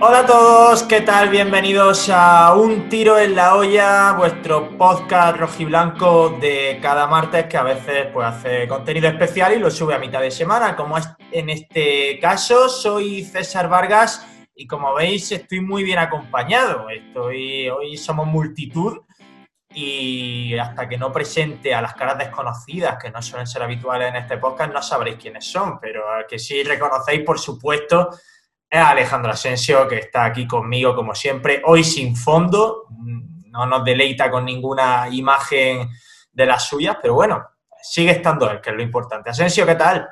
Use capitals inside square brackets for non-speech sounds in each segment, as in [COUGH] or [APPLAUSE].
Hola a todos, ¿qué tal? Bienvenidos a Un Tiro en la Olla, vuestro podcast rojiblanco de cada martes que a veces pues, hace contenido especial y lo sube a mitad de semana, como es en este caso. Soy César Vargas y como veis estoy muy bien acompañado. Estoy, hoy somos multitud y hasta que no presente a las caras desconocidas que no suelen ser habituales en este podcast no sabréis quiénes son, pero que sí reconocéis por supuesto es Alejandro Asensio, que está aquí conmigo como siempre, hoy sin fondo, no nos deleita con ninguna imagen de las suyas, pero bueno, sigue estando él, que es lo importante. Asensio, ¿qué tal?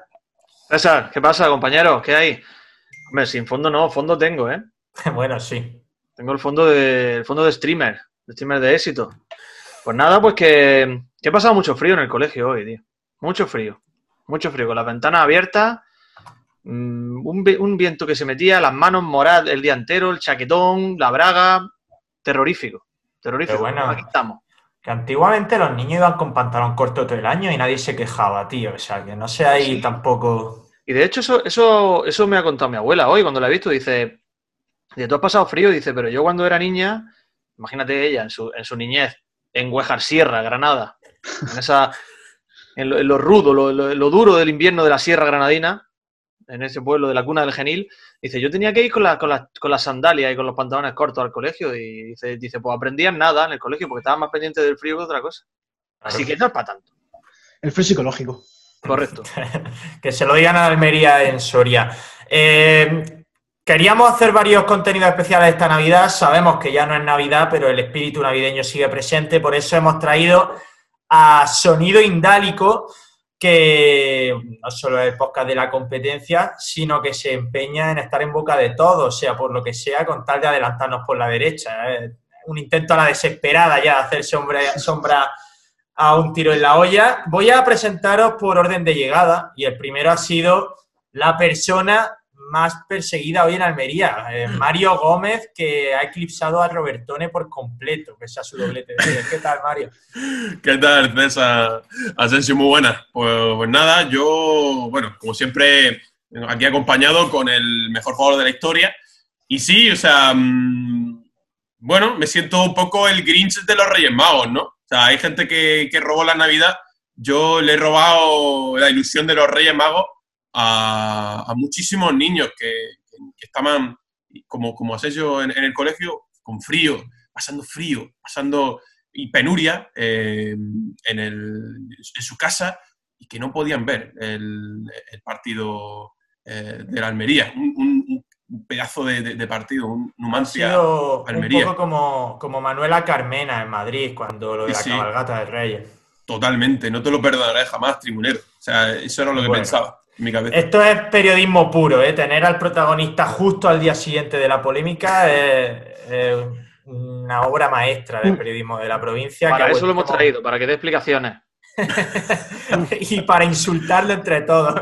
César, ¿qué pasa, compañero? ¿Qué hay? Hombre, sin fondo no, fondo tengo, ¿eh? [LAUGHS] bueno, sí. Tengo el fondo de, el fondo de streamer, de streamer de éxito. Pues nada, pues que, que he pasado mucho frío en el colegio hoy, tío. Mucho frío. Mucho frío, con las ventanas abiertas Mm, un, viento que se metía, las manos moradas el día entero, el chaquetón, la braga, terrorífico, terrorífico. bueno, aquí estamos. Que antiguamente los niños iban con pantalón corto todo el año y nadie se quejaba, tío. O sea, que no sé ahí tampoco. Y de hecho, eso, eso, eso me ha contado mi abuela hoy cuando la he visto. Dice, tú has pasado frío, dice, pero yo cuando era niña, imagínate ella en su, en su niñez, en Huejar Sierra, Granada, en esa, en lo, rudo, lo, duro del invierno de la Sierra Granadina, en ese pueblo de la cuna del genil, dice, yo tenía que ir con, la, con, con las sandalias y con los pantalones cortos al colegio y dice, dice, pues aprendían nada en el colegio porque estaba más pendiente del frío que otra cosa. Así que no es para tanto. El frío psicológico. Correcto. [LAUGHS] que se lo digan a Almería en Soria. Eh, queríamos hacer varios contenidos especiales esta Navidad. Sabemos que ya no es Navidad, pero el espíritu navideño sigue presente. Por eso hemos traído a Sonido Indálico, que no solo es el podcast de la competencia, sino que se empeña en estar en boca de todos, sea por lo que sea, con tal de adelantarnos por la derecha. ¿eh? Un intento a la desesperada ya de hacer sombra, sombra a un tiro en la olla. Voy a presentaros por orden de llegada y el primero ha sido la persona más perseguida hoy en Almería. Eh, mm. Mario Gómez, que ha eclipsado a Robertone por completo, pese a su doblete ¿Qué tal, Mario? [LAUGHS] ¿Qué tal, César? Asensio, muy buena. Pues, pues, nada, yo, bueno, como siempre, aquí acompañado con el mejor jugador de la historia. Y sí, o sea, mm, bueno, me siento un poco el Grinch de los Reyes Magos, ¿no? O sea, hay gente que, que robó la Navidad. Yo le he robado la ilusión de los Reyes Magos a, muchísimos niños que, estaban, como, como Asensio en, en el colegio, con frío, pasando frío, pasando y penuria eh, en, el, en, su casa y que no podían ver el, partido eh, de la Almería. Un, pedazo de, partido, un Numancia Almería. Un poco como, como Manuela Carmena en Madrid, cuando lo de la cabalgata de Reyes. Totalmente, no te lo perdonaré jamás, tribunero. O sea, eso era lo que pensaba. Esto es periodismo puro, ¿eh? Tener al protagonista justo al día siguiente de la polémica es, una obra maestra del periodismo de la provincia. Para eso lo hemos traído, para que dé explicaciones. [LAUGHS] y para insultarlo entre todos.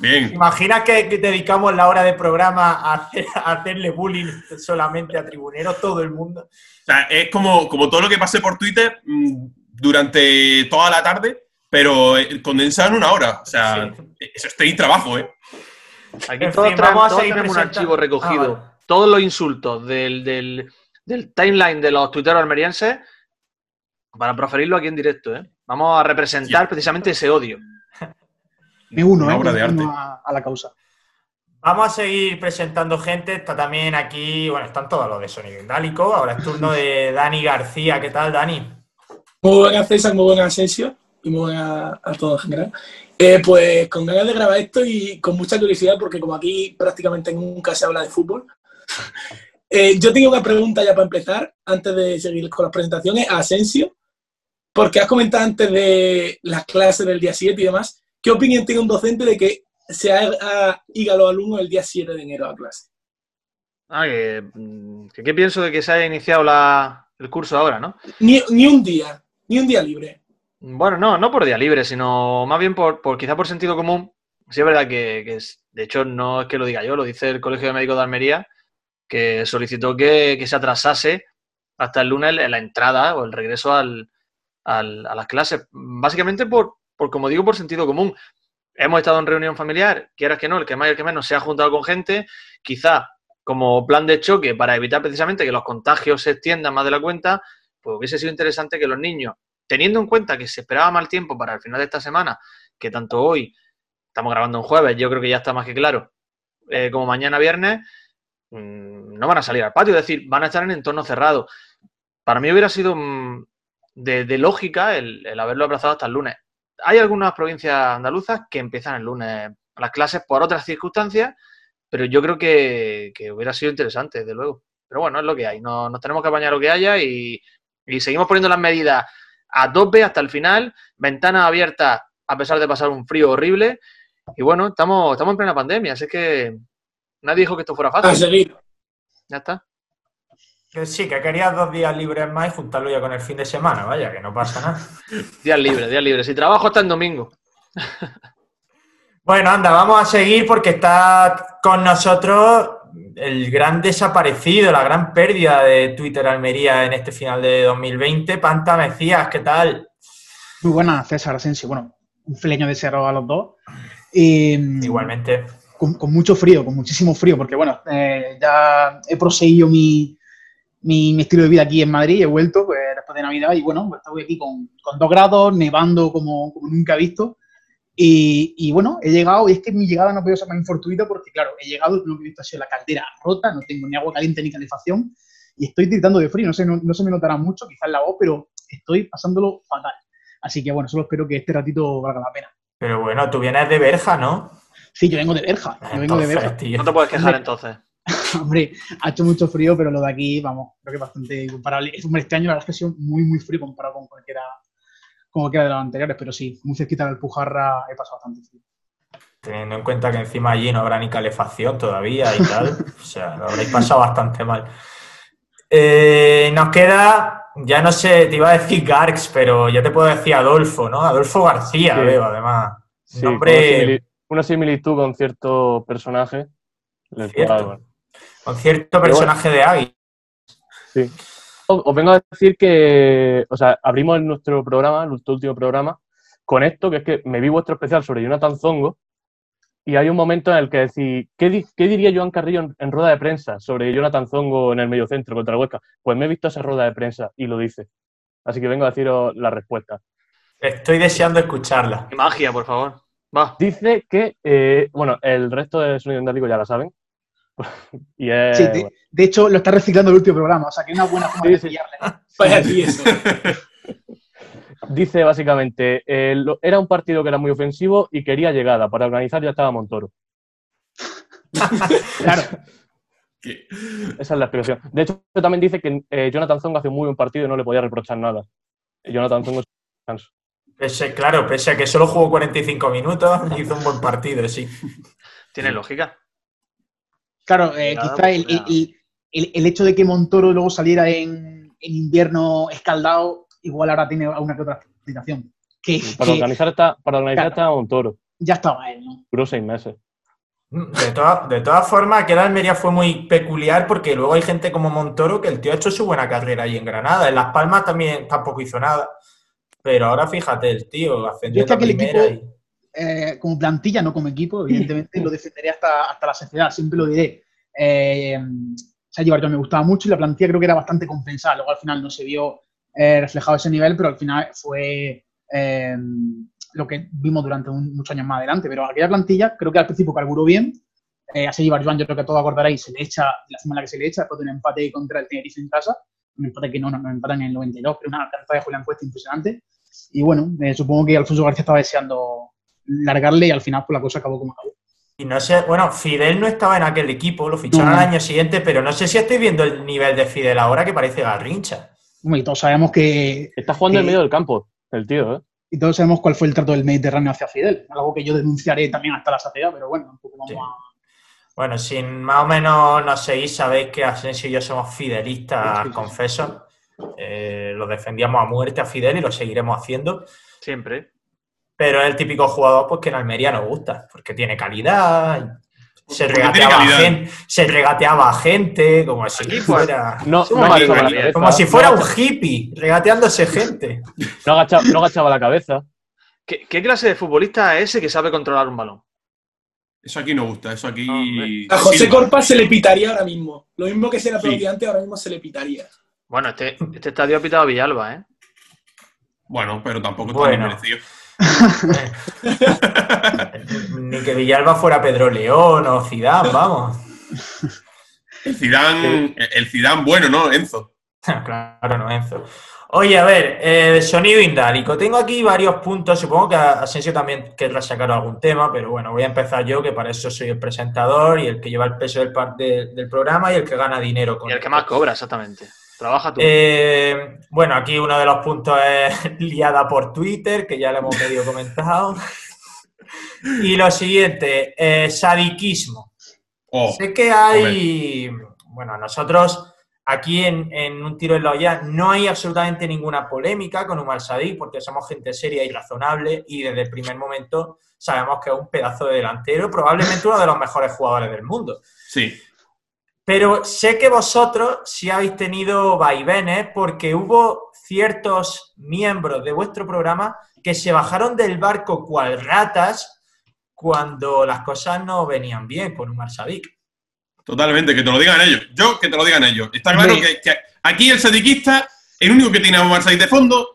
Bien. Imagina que, dedicamos la hora de programa a, hacerle bullying solamente a tribuneros, todo el mundo. O sea, es como, como todo lo que pasé por Twitter mm, durante toda la tarde pero eh, condensado en una hora. O sea, eso ahí trabajo, ¿eh? Aquí todos, tenemos un archivo recogido. Ah, todos los insultos del, del, timeline de los tuiteros almerienses para proferirlo aquí en directo, ¿eh? Vamos a representar precisamente ese odio. Me uno, ¿eh? de arte. A, la causa. Vamos a seguir presentando gente. Está también aquí, bueno, están todos los de Sonido Indálico. Ahora es turno de Dani García. ¿Qué tal, Dani? Muy buenas, César, muy buena sesión y muy a, a todo en general. Eh, pues con ganas de grabar esto y con mucha curiosidad, porque como aquí prácticamente nunca se habla de fútbol, [LAUGHS] eh, yo tengo una pregunta ya para empezar, antes de seguir con las presentaciones, a Asensio, porque has comentado antes de las clases del día 7 y demás, ¿qué opinión tiene un docente de que se haga a los alumnos el día 7 de enero a clase? Ah, mm, que, ¿qué pienso de que se haya iniciado la, el curso ahora, no? Ni, ni un día, ni un día libre. Bueno, no, no por día libre, sino más bien por, por quizá por sentido común. Sí es verdad que, es, de hecho no es que lo diga yo, lo dice el Colegio de Médicos de Almería, que solicitó que, se atrasase hasta el lunes la entrada o el regreso a las clases. Básicamente por, por, como digo, por sentido común. Hemos estado en reunión familiar, quieras que no, el que más y el que menos se ha juntado con gente, quizá como plan de choque para evitar precisamente que los contagios se extiendan más de la cuenta, pues hubiese sido interesante que los niños, teniendo en cuenta que se esperaba mal tiempo para el final de esta semana, que tanto hoy, estamos grabando un jueves, yo creo que ya está más que claro, eh, como mañana viernes, mm, no van a salir al patio, es decir, van a estar en entorno cerrado. Para mí hubiera sido mm, de, lógica el, haberlo aplazado hasta el lunes. Hay algunas provincias andaluzas que empiezan el lunes las clases por otras circunstancias, pero yo creo que, hubiera sido interesante, desde luego. Pero bueno, es lo que hay. No- nos tenemos que apañar lo que haya y, y seguimos poniendo las medidas a tope hasta el final, ventanas abiertas a pesar de pasar un frío horrible. Y bueno, estamos, estamos en plena pandemia, así que nadie dijo que esto fuera A fácil. seguir. Ya está. Que sí, que querías dos días libres más y juntarlo ya con el fin de semana, vaya, que no pasa nada. [LAUGHS] Días libres, días libres. Si trabajo hasta el domingo. [LAUGHS] Bueno, anda, vamos a seguir porque está con nosotros el gran desaparecido, la gran pérdida de Twitter Almería en este final de 2020. Panta Mecías, ¿qué tal? Muy buena, César Asensio. Bueno, un feleño deseo a los dos. Y, Igualmente. Con, con mucho frío, con muchísimo frío, porque bueno, eh, ya he proseguido mi, mi, mi estilo de vida aquí en Madrid, he vuelto pues, después de Navidad y bueno, estoy aquí con, con dos grados, nevando como, como nunca he visto. Y, y, bueno, he llegado, y es que mi llegada no puede ser más infortuita porque, claro, he llegado, lo que he visto ha sido la caldera rota, no tengo ni agua caliente ni calefacción, y estoy tiritando de frío, no sé, no, no se me notará mucho, quizás la voz, pero estoy pasándolo fatal. Así que bueno, solo espero que este ratito valga la pena. Pero bueno, tú vienes de Berja, ¿no? Sí, yo vengo de Berja, yo vengo de Berja. tío. No te puedes quejar Hombre. entonces. [LAUGHS] Hombre, ha hecho mucho frío, pero lo de aquí, vamos, creo que es bastante comparable. Es- Hombre, este año la verdad es que ha sido muy, muy frío comparado con cualquiera, con cualquiera de los anteriores, pero sí, muy cerquita del Pujarra he pasado bastante frío. Teniendo en cuenta que encima allí no habrá ni calefacción todavía y tal. [LAUGHS] o sea, lo habréis pasado bastante mal. Eh, nos queda, ya no sé, te iba a decir Garx, pero ya te puedo decir Adolfo, ¿no? Adolfo García, Sí. veo, además. Sí, Nombre- una, simili- una similitud con cierto personaje. Cierto. cual, bueno, Con cierto personaje de Agui. sí. Os, vengo a decir que, o sea, abrimos nuestro programa, nuestro último programa, con esto, que es que me vi vuestro especial sobre Jonathan Zongo, y hay un momento en el que decís, ¿qué, di- qué diría Joan Carrillo en, en rueda de prensa sobre Jonathan Zongo en el mediocentro contra el Huesca? Pues me he visto esa rueda de prensa y lo dice. Así que vengo a deciros la respuesta. Estoy deseando escucharla. Magia, por favor. Va. Dice que, eh, bueno, el resto de sonido indálico ya la saben. [LAUGHS] Sí, de, bueno, de hecho, lo está reciclando el último programa, o sea que es una buena forma Sí, de pillarle. [LAUGHS] [LAUGHS] Dice básicamente, eh, lo- era un partido que era muy ofensivo y quería llegada. Para organizar ya estaba Montoro. Claro, Esa es la explicación. De hecho, también dice que eh, Jonathan Zongo hace un muy buen partido y no le podía reprochar nada. Jonathan Zongo es un descanso. Pese, claro, pese a que solo jugó 45 minutos, hizo un buen partido, sí. Tiene lógica. Claro eh, quizá el, pues, el- el- el hecho de que Montoro luego saliera en, en invierno escaldado, igual ahora tiene alguna que otra explicación. Que, Para que organizar esta, para organizar Claro. esta Montoro. ya estaba él, ¿no? Duró seis meses. De, todas- de todas formas, que el Almería fue muy peculiar porque luego hay gente como Montoro que el tío ha hecho su buena carrera ahí en Granada. En Las Palmas también tampoco hizo nada. Pero ahora fíjate, el tío ascendió a es que aquel primera equipo- y- eh, como plantilla, no como equipo, evidentemente lo defenderé hasta, hasta la sociedad, siempre lo diré. Eh, Sergi Bartol me gustaba mucho y la plantilla creo que era bastante compensada. Luego al final no se vio eh, reflejado ese nivel, pero al final fue eh, lo que vimos durante un- muchos años más adelante. Pero aquella plantilla creo que al principio carburó bien. Eh, a Sergi Barjuan yo creo que todos acordaréis, se le echa la semana que se le echa después de un empate contra el Tenerife en casa. Un empate que no nos no, empatan en el 92, pero una carta de Julián Cuesta impresionante. Y bueno, eh, supongo que Alfonso García estaba deseando largarle y al final pues la cosa acabó como acabó. Y no sé, bueno, Fidel no estaba en aquel equipo, lo ficharon No. al año siguiente, pero no sé si estoy viendo el nivel de Fidel ahora que parece Garrincha. Y todos sabemos que Está jugando en Sí. medio del campo, el tío, ¿eh? y todos sabemos cuál fue el trato del Mediterráneo hacia Fidel, algo que yo denunciaré también hasta la saciedad, pero bueno, un poco vamos Sí. a Bueno, si más o menos nos seguís, sabéis que Asensio y yo somos fidelistas, Sí, sí, sí. confeso. Eh, lo defendíamos a muerte a Fidel y lo seguiremos haciendo. Siempre. Pero es el típico jugador pues, que en Almería nos gusta, porque tiene calidad, se regateaba, a calidad. gente, se regateaba a gente, como si Aquí, pues, fuera, No, Somos no más agachaba la bien, cabeza. como si fuera no un hippie, regateándose gente. No agachaba, no agachaba la cabeza. ¿Qué, qué clase de futbolista es ese que sabe controlar un balón? Eso aquí no gusta, eso aquí. No, hombre. A José. Corpa se le pitaría ahora mismo. Lo mismo que se le Sí. aplaudía antes, ahora mismo se le pitaría. Bueno, este, este estadio ha pitado a Villalba, ¿eh? Bueno, pero tampoco está Bueno. bien merecido. Ni que Villalba fuera Pedro León o Zidane, vamos. El Zidane, el Zidane bueno, ¿no, Enzo? [LAUGHS] claro, no, Enzo. Oye, a ver, eh, sonido indálico. Tengo aquí varios puntos. Supongo que Asensio también querrá sacar algún tema, pero bueno, voy a empezar yo, que para eso soy el presentador y el que lleva el peso del, par- de- del programa y el que gana dinero con Y el que más cobra, exactamente. Trabaja tú. Eh, bueno, aquí uno de los puntos es [LAUGHS] liada por Twitter, que ya lo hemos medio comentado. Y lo siguiente, eh, sadiquismo. Oh, Sé que hay, bueno, nosotros aquí en, en Un Tiro en la Olla no hay absolutamente ninguna polémica con Umar Sadik porque somos gente seria y razonable y desde el primer momento sabemos que es un pedazo de delantero, probablemente uno de los mejores jugadores del mundo. sí. Pero sé que vosotros sí habéis tenido vaivenes porque hubo ciertos miembros de vuestro programa que se bajaron del barco cual ratas cuando las cosas no venían bien con Umar Sadik. Totalmente, que te lo digan ellos. Yo, que te lo digan ellos. Está claro que, que aquí el sadiquista, el único que tiene a Omar Said de fondo,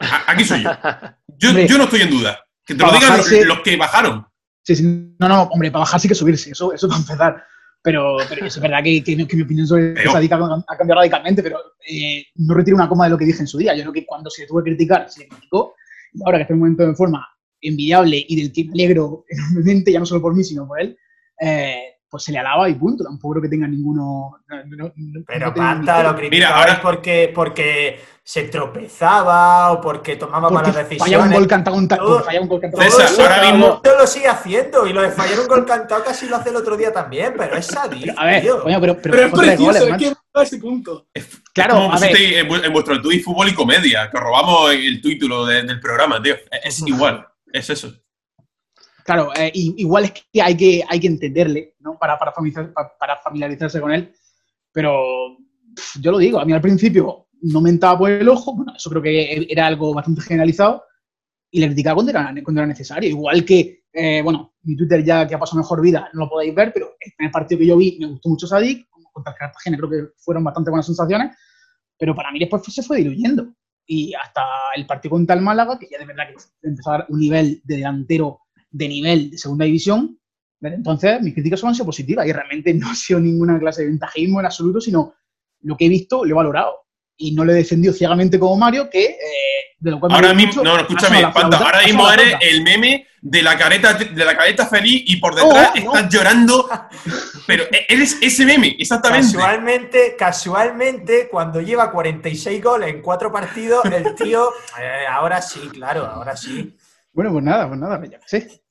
a- aquí soy yo. [LAUGHS] Yo, no estoy en duda. Que te lo digan bajarse- los que bajaron. Sí, sí. No, no, hombre, para bajar sí que subirse, eso, eso para empezar. Pero, pero es verdad que, que, mi- que mi opinión sobre Pero- Sadik ha cambiado radicalmente, pero eh, no retiro una coma de lo que dije en su día. Yo creo que cuando se le tuvo que criticar, se le criticó. Y ahora que está en un momento de forma envidiable y del que me alegro enormemente, ya no solo por mí, sino por él, eh, pues se le alaba y punto. Tampoco creo que tenga ninguno. no- no- no- Pero no Panta lo ahora- porque, porque se tropezaba o porque tomaba porque malas falla un decisiones. gol cantado un ta- Todo- falla un gol cantado César, Todo ahora mismo- todo lo sigue haciendo y lo de fallar un gol cantado casi lo hace el otro día también, pero es Sadik, A ver, tío. coño, pero, pero, Pero es precioso, goles, es que ese punto. Claro, Como a ver. en, vu- en vuestro tuit fútbol y comedia, que os robamos el título de- del programa, tío. Es, es [LAUGHS] igual, es eso. Claro, eh, igual es que hay que, hay que entenderle, ¿no? Para, para, familiarizar- pa- para familiarizarse con él. Pero pf, yo lo digo, a mí al principio no me entraba por el ojo, bueno, eso creo que era algo bastante generalizado, y le criticaba cuando era, cuando era necesario. Igual que, eh, bueno, mi Twitter ya que ha pasado mejor vida, no lo podéis ver, pero en el partido que yo vi me gustó mucho Sadik, contra Cartagena creo que fueron bastante buenas sensaciones, pero para mí después se fue diluyendo. Y hasta el partido contra el Málaga, que ya de verdad que empezó a dar un nivel de delantero de nivel de segunda división, entonces mis críticas son han sido positivas y realmente no [LAUGHS] ha sido ninguna clase de ventajismo en absoluto, sino lo que he visto lo he valorado. Y no lo he defendido ciegamente como Mario, que eh, de lo cual Ahora mismo, mucho, no, no, ha escúchame, Panta, ahora mismo eres el meme de la careta, de la careta feliz y por detrás no. estás llorando. Pero [LAUGHS] eres ese meme, exactamente. Casualmente, casualmente, cuando lleva 46 goles en cuatro partidos, el tío, [LAUGHS] eh, ahora sí, claro, ahora sí. Bueno, pues nada, pues nada, ya sé.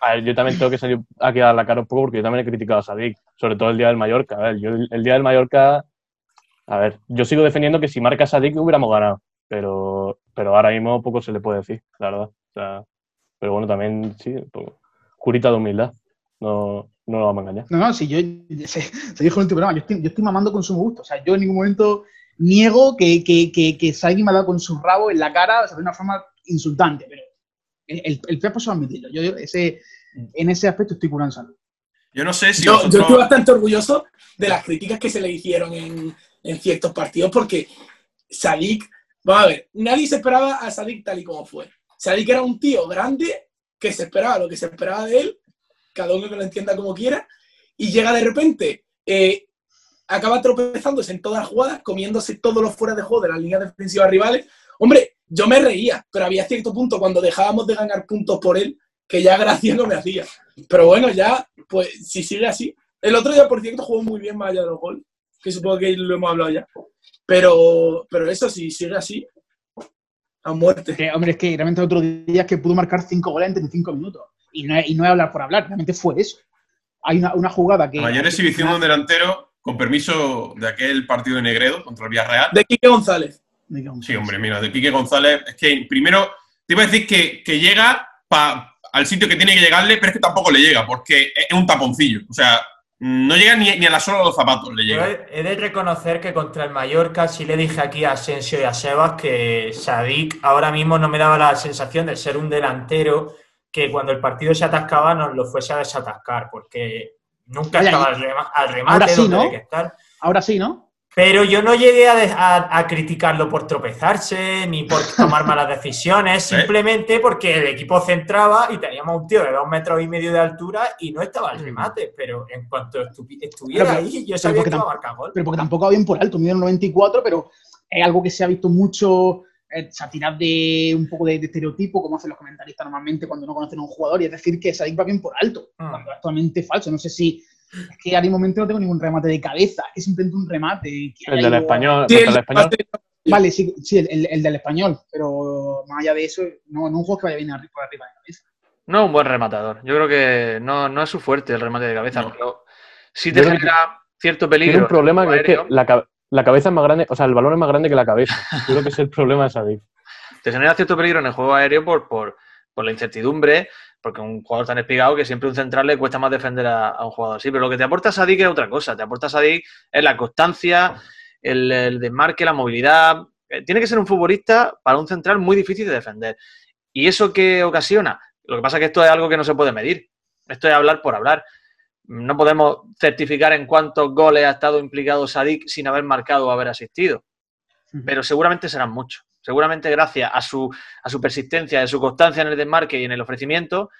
A ver, yo también tengo que salir a dar la cara un poco porque yo también he criticado a Sadik, sobre todo el día del Mallorca. A ver, yo el, el día del Mallorca, a ver, yo sigo defendiendo que si marca Sadik hubiéramos ganado, pero, pero ahora mismo poco se le puede decir, la verdad. O sea, pero bueno, también, sí, pues, jurita de humildad, no, no lo vamos a engañar. No, no, si yo, [LAUGHS] se, dijo en último programa, yo estoy, yo estoy mamando con su gusto. O sea, yo en ningún momento niego que, que, que, que me ha dado con su rabo en la cara, o sea, de una forma insultante, pero el, el, feo paso a admitirlo. Yo, yo ese, en ese aspecto estoy curando salud. Yo no sé si Yo, yo estoy bastante orgulloso de las críticas que se le hicieron en, en ciertos partidos, porque Sadik, vamos a ver, nadie se esperaba a Sadik tal y como fue. Sadik era un tío grande que se esperaba lo que se esperaba de él, cada uno que lo entienda como quiera, y llega de repente, eh, acaba tropezándose en todas las jugadas, comiéndose todos los fuera de juego de las líneas defensivas rivales. Hombre, yo me reía, pero había cierto punto cuando dejábamos de ganar puntos por él que ya gracia no me hacía. Pero bueno, ya, pues si sigue así. El otro día, por cierto, jugó muy bien más allá de los goles, que supongo que lo hemos hablado ya. Pero, pero eso, si sigue así, a muerte. Que, hombre, es que realmente el otro día es que pudo marcar cinco goles en 35 minutos. Y no, es, y no es hablar por hablar, realmente fue eso. Hay una, una jugada que. la mayor exhibición de un delantero con permiso de aquel partido de Negredo contra el Villarreal. De Quique González. Sí, hombre, mira, de Quique González. Es que primero te iba a decir que, que llega pa- al sitio que tiene que llegarle, pero es que tampoco le llega, porque es un taponcillo. O sea, no llega ni, ni a la sola de los zapatos, le llega. he, he de reconocer que contra el Mallorca sí le dije aquí a Asensio y a Sebas que Sadik ahora mismo no me daba la sensación de ser un delantero que cuando el partido se atascaba nos lo fuese a desatascar, porque nunca estaba al, rema- al remate ahora sí, donde ¿no? hay que estar. Ahora sí, ¿no? Pero yo no llegué a, a- a criticarlo por tropezarse ni por [LAUGHS] tomar malas decisiones, simplemente porque el equipo centraba y teníamos un tío de dos metros y medio de altura y no estaba al remate. Pero en cuanto estu- estuviera Pero- ahí, yo sabía porque que iba a tam- marcar gol. pero porque tampoco va bien por alto, mide un 94, pero es algo que se ha visto mucho, eh, o sea, tirar de un poco de, de estereotipo, como hacen los comentaristas normalmente cuando no conocen a un jugador, y es decir, que Sadik va bien por alto, Mm. cuando es totalmente falso. No sé si, es que a mi momento no tengo ningún remate de cabeza, es que simplemente un remate. que El del ido- español, Sí, el el- español. Vale, sí, sí el, el- el del español, pero más allá de eso, no, no un juego que vaya bien arri- por arriba de cabeza. No es un buen rematador. Yo creo que no, no es su fuerte el remate de cabeza, No. pero sí te Yo genera cierto peligro. Tiene un problema en que el es que juego aéreo. la, la cabeza es más grande, o sea, el balón es más grande que la cabeza. Yo creo que es el problema de Sadik. te genera cierto peligro en el juego aéreo por, por, por la incertidumbre, porque un jugador tan espigado que siempre un central le cuesta más defender a, a un jugador así. Pero lo que te aporta Sadik es otra cosa. Te aporta Sadik es la constancia, el, el desmarque, la movilidad. Eh, Tiene que ser un futbolista para un central muy difícil de defender. ¿Y eso qué ocasiona? Lo que pasa es que esto es algo que no se puede medir. Esto es hablar por hablar. No podemos certificar en cuántos goles ha estado implicado Sadik sin haber marcado o haber asistido pero seguramente serán muchos. Seguramente gracias a su, a su persistencia, a su constancia en el desmarque y en el ofrecimiento,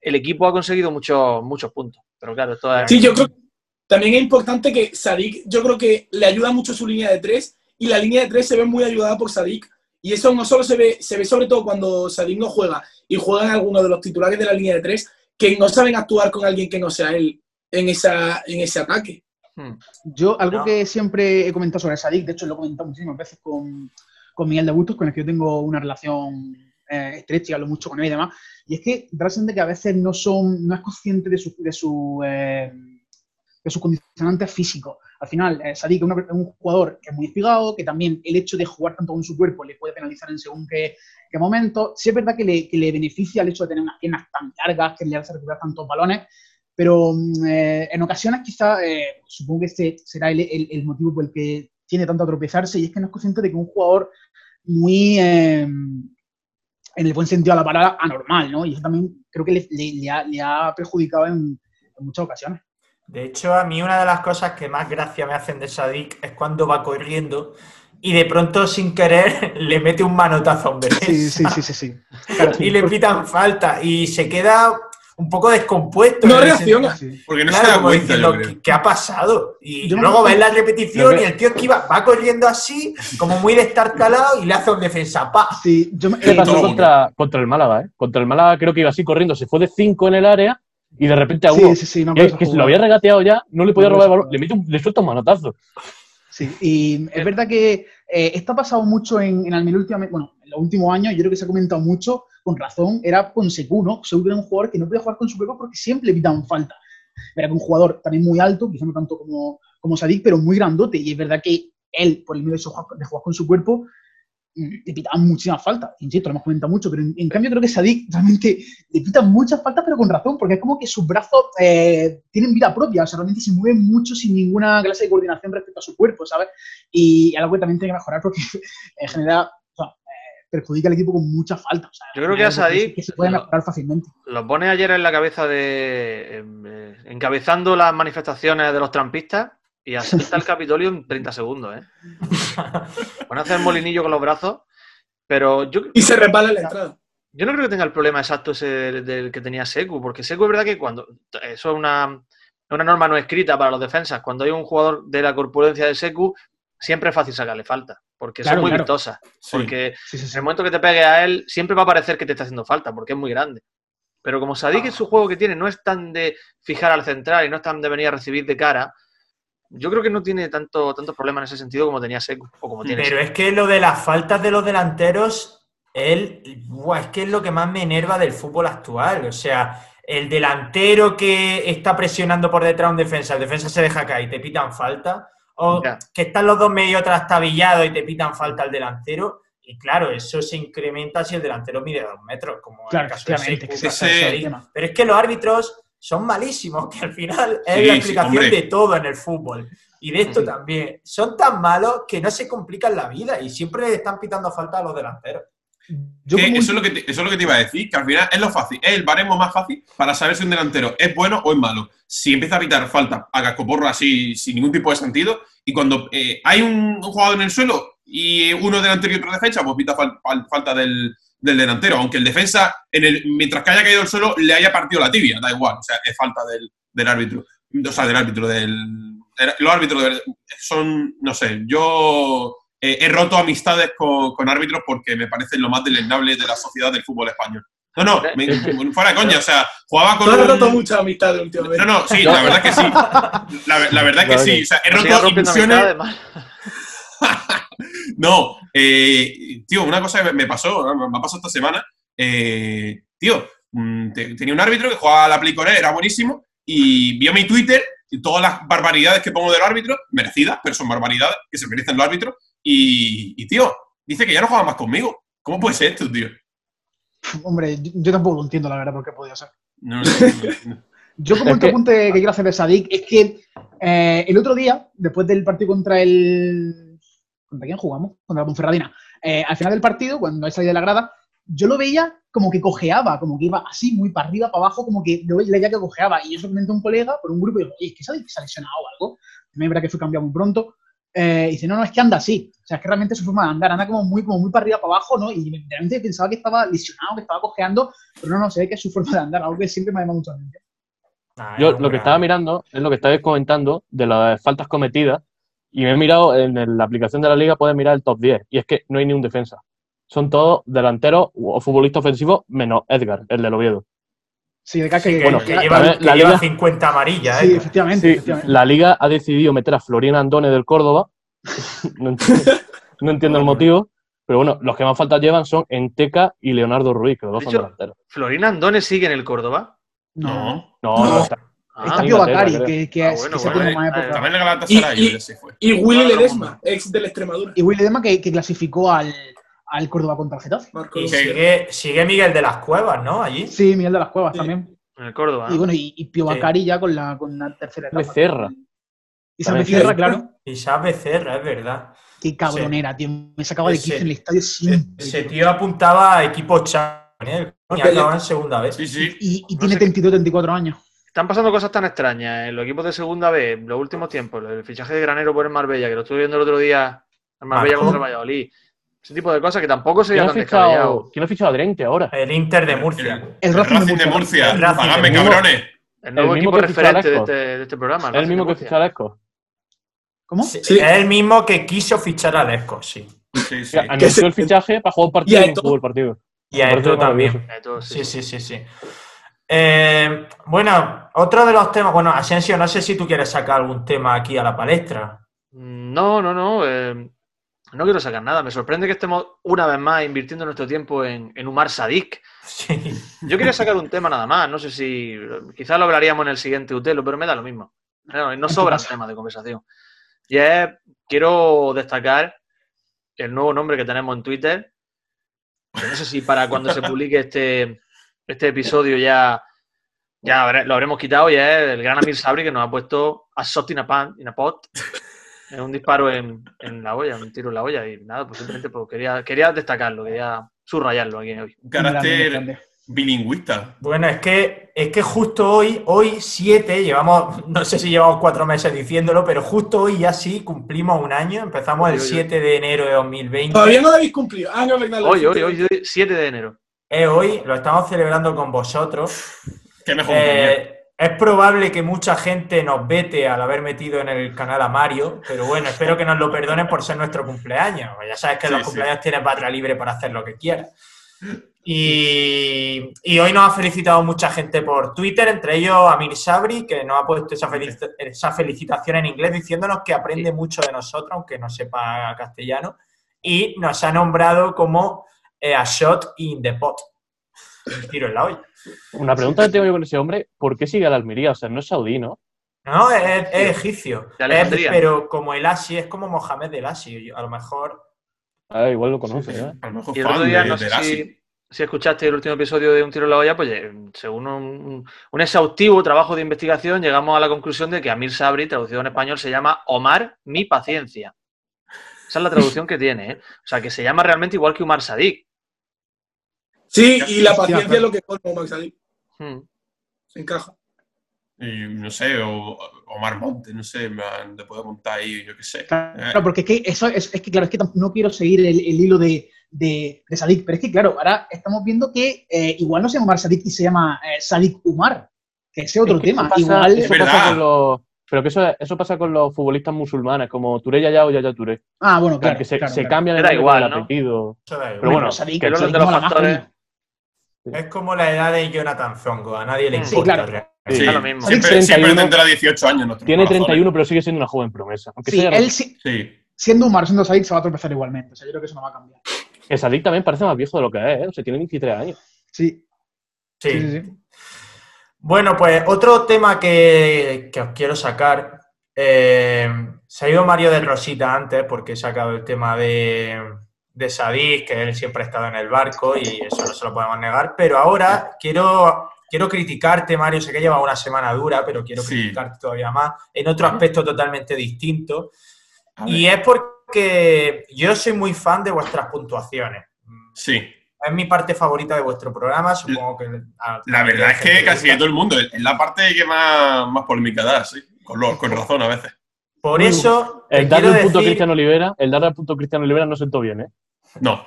el equipo ha conseguido muchos, muchos puntos. Pero claro, esto es... Sí, yo creo que también es importante que Sadik, yo creo que le ayuda mucho su línea de tres y la línea de tres se ve muy ayudada por Sadik. Y eso no solo se ve, se ve sobre todo cuando Sadik no juega y juegan algunos de los titulares de la línea de tres que no saben actuar con alguien que no sea él en, esa, en ese ataque. Hmm. Yo, algo No. que siempre he comentado sobre Sadik, de hecho lo he comentado muchísimas veces con, con Miguel de Bustos, con el que yo tengo una relación eh, estrecha y hablo mucho con él y demás, y es que da la sensación de que a veces no son, no es consciente de su, de su, eh, de sus condicionantes físicos. Al final, eh, Sadik es un jugador que es muy espigado, que también el hecho de jugar tanto con su cuerpo le puede penalizar en según qué, qué momento. Sí es verdad que le, que le beneficia el hecho de tener unas piernas tan largas, que le hace recuperar tantos balones, pero mm, eh, en ocasiones quizá, eh, supongo que este será el, el- el motivo por el que tiene tanto a tropezarse, y es que no es consciente de que un jugador muy, eh, en el buen sentido de la palabra, anormal, ¿no? Y eso también creo que le, le- le ha, le ha perjudicado en, en muchas ocasiones. De hecho, a mí una de las cosas que más gracia me hacen de Sadik es cuando va corriendo y de pronto, sin querer, [LAUGHS] le mete un manotazo a un defensa. Sí, sí, sí, sí, [LAUGHS] sí. Claro, Y le pitan falta y se queda un poco descompuesto. No reacciona. Porque no Claro, se da cuenta, diciendo, yo creo. ¿qué, qué ha pasado? Y Yo no luego me- ves la repetición y el tío esquiva, va corriendo así, como muy destartalado, y le hace un defensa. ¡Pa! Sí, yo me- ¿Qué pasó contra, contra el Málaga? ¿eh? Contra el Málaga creo que iba así corriendo, se fue de 5 en el área y de repente a uno sí, sí, sí, no, que, que se lo había regateado ya, no le podía No, robar el balón, le, mete un- le suelta un manotazo. Sí, y es verdad que eh, esto ha pasado mucho en, en Almería últimamente, bueno, en los últimos años, yo creo que se ha comentado mucho, con razón, era con Secu, ¿no? Secu era un jugador que no podía jugar con su cuerpo porque siempre le pitaban falta. Era un jugador también muy alto, quizá no tanto como, como Sadik, pero muy grandote, y es verdad que él, por el medio de, jugar con su cuerpo, mm, le pitaban muchísimas faltas. Insisto, lo hemos comentado mucho, pero en, cambio creo que Sadik realmente le pitan muchas faltas, pero con razón, porque es como que sus brazos eh, tienen vida propia, o sea, realmente se mueven mucho sin ninguna clase de coordinación respecto a su cuerpo, ¿sabes? Y algo que también tiene que mejorar porque [LAUGHS] en general perjudica al equipo con muchas faltas. o sea, Yo creo que a Sadik que se puede mejorar fácilmente. Lo pone ayer en la cabeza de. em, eh, encabezando las manifestaciones de los trampistas y asalta el [LAUGHS] Capitolio en 30 segundos, ¿eh? Pone a hacer molinillo con los brazos, pero yo, Y se repala la entrada. yo no creo que tenga el problema exacto ese del, del que tenía Secu, porque Secu es verdad que cuando. Eso es una, una norma no escrita para los defensas. Cuando hay un jugador de la corpulencia de Secu, siempre es fácil sacarle falta, porque Claro, son muy claro. vistosas. Sí. Porque Sí, sí, en el momento que te pegue a él, siempre va a parecer que te está haciendo falta, porque es muy grande. Pero como Sadik Ah. su juego que tiene no es tan de fijar al central y no es tan de venir a recibir de cara, yo creo que no tiene tanto, tantos problemas en ese sentido como tenía Seco o como tiene Pero Seco. es que lo de las faltas de los delanteros, él, buah, es que es lo que más me enerva del fútbol actual. O sea, el delantero que está presionando por detrás un defensa, el defensa se deja caer y te pitan falta, o Ya. que están los dos medio trastabillados y te pitan falta al delantero. Y claro, eso se incrementa si el delantero mide dos metros, como en Claro, el caso de que tema. Pero es que los árbitros son malísimos, [LAUGHS] que al final es Sí, la explicación de todo en el fútbol. Y de esto Sí. también. Son tan malos que no se complican la vida y siempre le están pitando falta a los delanteros. Yo Que como eso, es lo que te, eso es lo que te iba a decir, que al final es lo fácil, es el baremo más fácil para saber si un delantero es bueno o es malo. Si empieza a pitar falta a cascoporro así, sin ningún tipo de sentido, y cuando eh, hay un, jugador en el suelo y uno delantero y otro defensa, pues pita fal- fal- falta del, del delantero, aunque el defensa, en el, mientras que haya caído al suelo, le haya partido la tibia, da igual, o sea, es falta del, del árbitro, o sea, del árbitro, del... Los árbitros son, no sé, yo eh, he roto amistades con, con árbitros porque me parecen lo más deleznable de la sociedad del fútbol español. No, no, [LAUGHS] me- fuera de coña, o sea, jugaba con Tú has un- roto muchas amistades últimamente. No, no, sí, la verdad que sí. La, la verdad que sí, o sea, he roto ilusiones... [LAUGHS] No, eh, tío, una cosa que me pasó, ¿no? me ha pasado esta semana. eh, tío, mm, te- tenía un árbitro que jugaba a la Play era buenísimo, y vio mi Twitter y todas las barbaridades que pongo del árbitro, merecidas, pero son barbaridades que se merecen los árbitros, y, y, tío, dice que ya no juega más conmigo. ¿Cómo puede ser esto, tío? Hombre, yo, yo tampoco lo entiendo, la verdad, por qué podía ser. No, no, no, no. [LAUGHS] Yo como Es un que- apunte que quiero hacer de Sadik es que eh, el otro día, después del partido contra el... ¿Contra quién jugamos? Contra la Ponferradina. Eh, al final del partido, cuando he salido de la grada, yo lo veía como que cojeaba, como que iba así, muy para arriba, para abajo, como que lo veía que cojeaba. Y yo se lo comenté a un colega por un grupo y digo, oye, ¿es que Sadik se ha lesionado o algo? También es verdad que fue cambiado muy pronto. Eh, y dice, no, no, es que anda así. O sea, es que realmente su forma de andar anda como muy, como muy para arriba, para abajo, ¿no? Y realmente pensaba que estaba lesionado, que estaba cojeando, pero no, no, se ve que es su forma de andar, algo que siempre me ha llamado mucho la atención. Nah, Yo lo que estaba mirando es lo que estabais comentando de las faltas cometidas y me he mirado en la aplicación de la liga, puedes mirar el top 10 y es que no hay ni un defensa. Son todos delanteros o futbolistas ofensivos menos Edgar, el del Oviedo. Sí, de que, Sí, que, bueno, que la- lleva, que la lleva liga- 50 amarillas, Sí, ¿eh? efectivamente. Sí, efectivamente. la liga ha decidido meter a Florian Andone del Córdoba. [LAUGHS] no, entiendo, no entiendo el motivo, pero bueno, los que más faltas llevan son Enteca y Leonardo Ruiz, que los dos son delanteros. Florina Andone sigue en el Córdoba. No. No, No. no, está- Está Ah, Pío Inglaterra, Bacari, que, que, Ah, es- bueno, que se bueno, más eh, época. También el Galatasaray, Y- y- fue. Y Willy el Ledesma, ex del Extremadura. Y Willy que, que clasificó al, al Córdoba contra el Getafe. Y sigue, sigue Miguel de las Cuevas, ¿no? Allí. Sí, Miguel de las Cuevas Sí. también. En el Córdoba. Y ¿no? bueno, y, y Sí. Bacari ya con la, con la tercera etapa. Becerra. Y. Becerra, claro. Isaac Becerra, es verdad. Qué cabronera, tío. Me sacaba de Ese- quicio en el estadio siempre. Ese tío apuntaba a equipo Champions, ¿eh? y en segunda vez. Sí, sí. Y, y No tiene sé. 32, 34 años. Están pasando cosas tan extrañas en los equipos de segunda B, en los últimos tiempos, el fichaje de Granero por el Marbella, que lo estuve viendo el otro día, el Marbella Marco. contra el Valladolid. Ese tipo de cosas que tampoco se ¿Quién veía ha tan descabellado. fichado, ¿quién ha fichado a Drente ahora? El Inter de Murcia. El El Racing de Racing de Murcia. Murcia. Pagadme, cabrones. El nuevo El mismo equipo referente de este, de este programa. Es el mismo que fichó a Lesco. ¿Cómo? Sí, Sí. Es el mismo que quiso fichar a Lesco, sí. Sí, sí. Anunció el fichaje para jugar un partido Y y jugó el partido. Y a esto también. Sí, sí, sí, sí. Eh, bueno, otro de los temas. Bueno, Asensio, no sé si tú quieres sacar algún tema aquí a la palestra. Mm, No, no, no. eh, no quiero sacar nada. Me sorprende que estemos una vez más invirtiendo nuestro tiempo en, en Umar Sadik. Sí. Yo quería sacar un tema nada más. No sé si. Quizás lo hablaríamos en el siguiente Utelo, pero me da lo mismo. No, no sobran temas de conversación. Y es. Quiero destacar el nuevo nombre que tenemos en Twitter. no sé si para cuando se publique este, este episodio ya, ya lo habremos quitado. Y es el gran Amir Sabri que nos ha puesto a shot in a, pan, in a pot. Es un disparo en, en la olla, un tiro en la olla. Y nada, pues simplemente pues, quería, quería destacarlo, quería subrayarlo aquí hoy. Un carácter bilingüista. Bueno, es que, es que justo hoy, hoy 7, llevamos, no sé si llevamos cuatro meses diciéndolo, pero justo hoy ya sí cumplimos un año. Empezamos el Oye, oye. 7 de enero de 2020. Todavía no lo habéis cumplido. Ah, no, verdad. Hoy, hoy, hoy, 7 de enero. Es hoy, lo estamos celebrando con vosotros. Qué mejor. Eh, es probable que mucha gente nos vete al haber metido en el canal a Mario, pero bueno, espero que nos lo perdonen por ser nuestro cumpleaños. Ya sabes que Sí, los sí. cumpleaños tienes barra libre para hacer lo que quieras. Y, y hoy nos ha felicitado mucha gente por Twitter, entre ellos Amir Sabri, que nos ha puesto esa, felici- esa felicitación en inglés diciéndonos que aprende mucho de nosotros, aunque no sepa castellano, y nos ha nombrado como eh, a shot in the pot. Un tiro en la olla. Una pregunta que tengo yo con ese hombre, ¿por qué sigue a la Almería? O sea, no es saudí, ¿no? No, es, es egipcio. Es- pero como el Asi, es como Mohamed el Asi. A lo mejor. Ah, igual lo conoce, ¿eh? A lo mejor Y el otro día, de- no sé si, si escuchaste el último episodio de Un tiro en la olla, pues eh, según un, un exhaustivo trabajo de investigación, llegamos a la conclusión de que Amir Sabri, traducido en español, se llama Omar mi paciencia. Esa es la traducción que tiene, ¿eh? O sea, que se llama realmente igual que Umar Sadik. Sí, y la paciencia es lo que colmo Max Ali. Hmm. Se encaja. Y, no sé, o Omar Monte, no sé, me han- te puedo contar ahí, yo qué sé. Claro, porque es que eso es, es que claro, es que no quiero seguir el, el hilo de, de, de Sadik, pero es que claro, ahora estamos viendo que eh, igual no se llama Omar Sadik y se llama eh, Sadik Umar, que ese es otro Es que eso tema. pasa- igual, eso Es pasa con los. Pero que eso, eso pasa con los futbolistas musulmanes, como Touré Yaya o Yaya Touré. ah, bueno, claro. que se, claro, se claro. cambian el igual, el ¿no? apellido. Pero bueno, Sadik, que de los factores-. Es como la edad de Jonathan Zongo. A nadie le Sí, importa. claro. realmente. Sí, lo mismo. Siempre, Sadik siempre 31, tendrá 18 años. Tiene corazón. 31, pero sigue siendo una joven promesa. Aunque Sí, sea él sí- Sí. siendo siendo Sadik, se va a tropezar igualmente. O sea, yo creo que eso no va a cambiar. Sadik también parece más viejo de lo que es, ¿eh? O sea, tiene 23 años. Sí, Sí. sí, sí. sí. Bueno, pues otro tema que, que os quiero sacar. eh, se ha ido Mario de Rosita antes porque he sacado el tema de, de Sadik, que él siempre ha estado en el barco y eso no se lo podemos negar. Pero ahora quiero, quiero criticarte, Mario. Sé que lleva una semana dura, pero quiero Sí. criticarte todavía más en otro aspecto totalmente distinto. A. Y es porque yo soy muy fan de vuestras puntuaciones. Sí. Es mi parte favorita de vuestro programa, supongo que... a- La verdad es que casi todo el mundo. Es la parte que más, más polémica da, sí. Con, lo- con razón a veces. Por eso El darle el punto a decir, Cristiano Olivera, el darle el punto a Cristiano Olivera no sentó bien, ¿eh? No.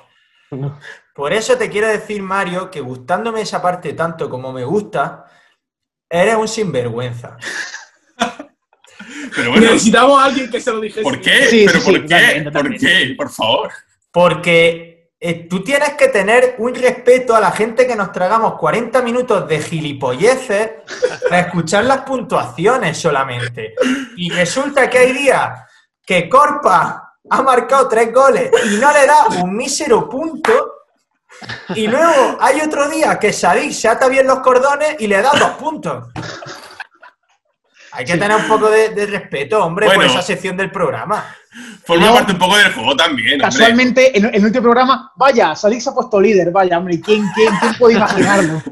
[LAUGHS] por eso te quiero decir, Mario, que gustándome esa parte tanto como me gusta, eres un sinvergüenza. [LAUGHS] Pero bueno, Necesitamos a alguien que se lo dijese. ¿por qué? Sí, ¿Pero sí, por sí, qué? totalmente, ¿Por qué? Por favor. Porque eh, tú tienes que tener un respeto a la gente que nos tragamos 40 minutos de gilipolleces para escuchar las puntuaciones solamente. Y resulta que hay días que Corpa ha marcado tres goles y no le da un mísero punto. Y luego hay otro día que Sadik se ata bien los cordones y le da dos puntos. Hay que tener un poco de, de respeto, hombre, por esa sección del programa. Forma No. parte un poco del juego también, hombre. Casualmente, en, en el último programa, vaya, Sadik se ha puesto líder, vaya, hombre, ¿quién, quién, quién puede imaginarlo?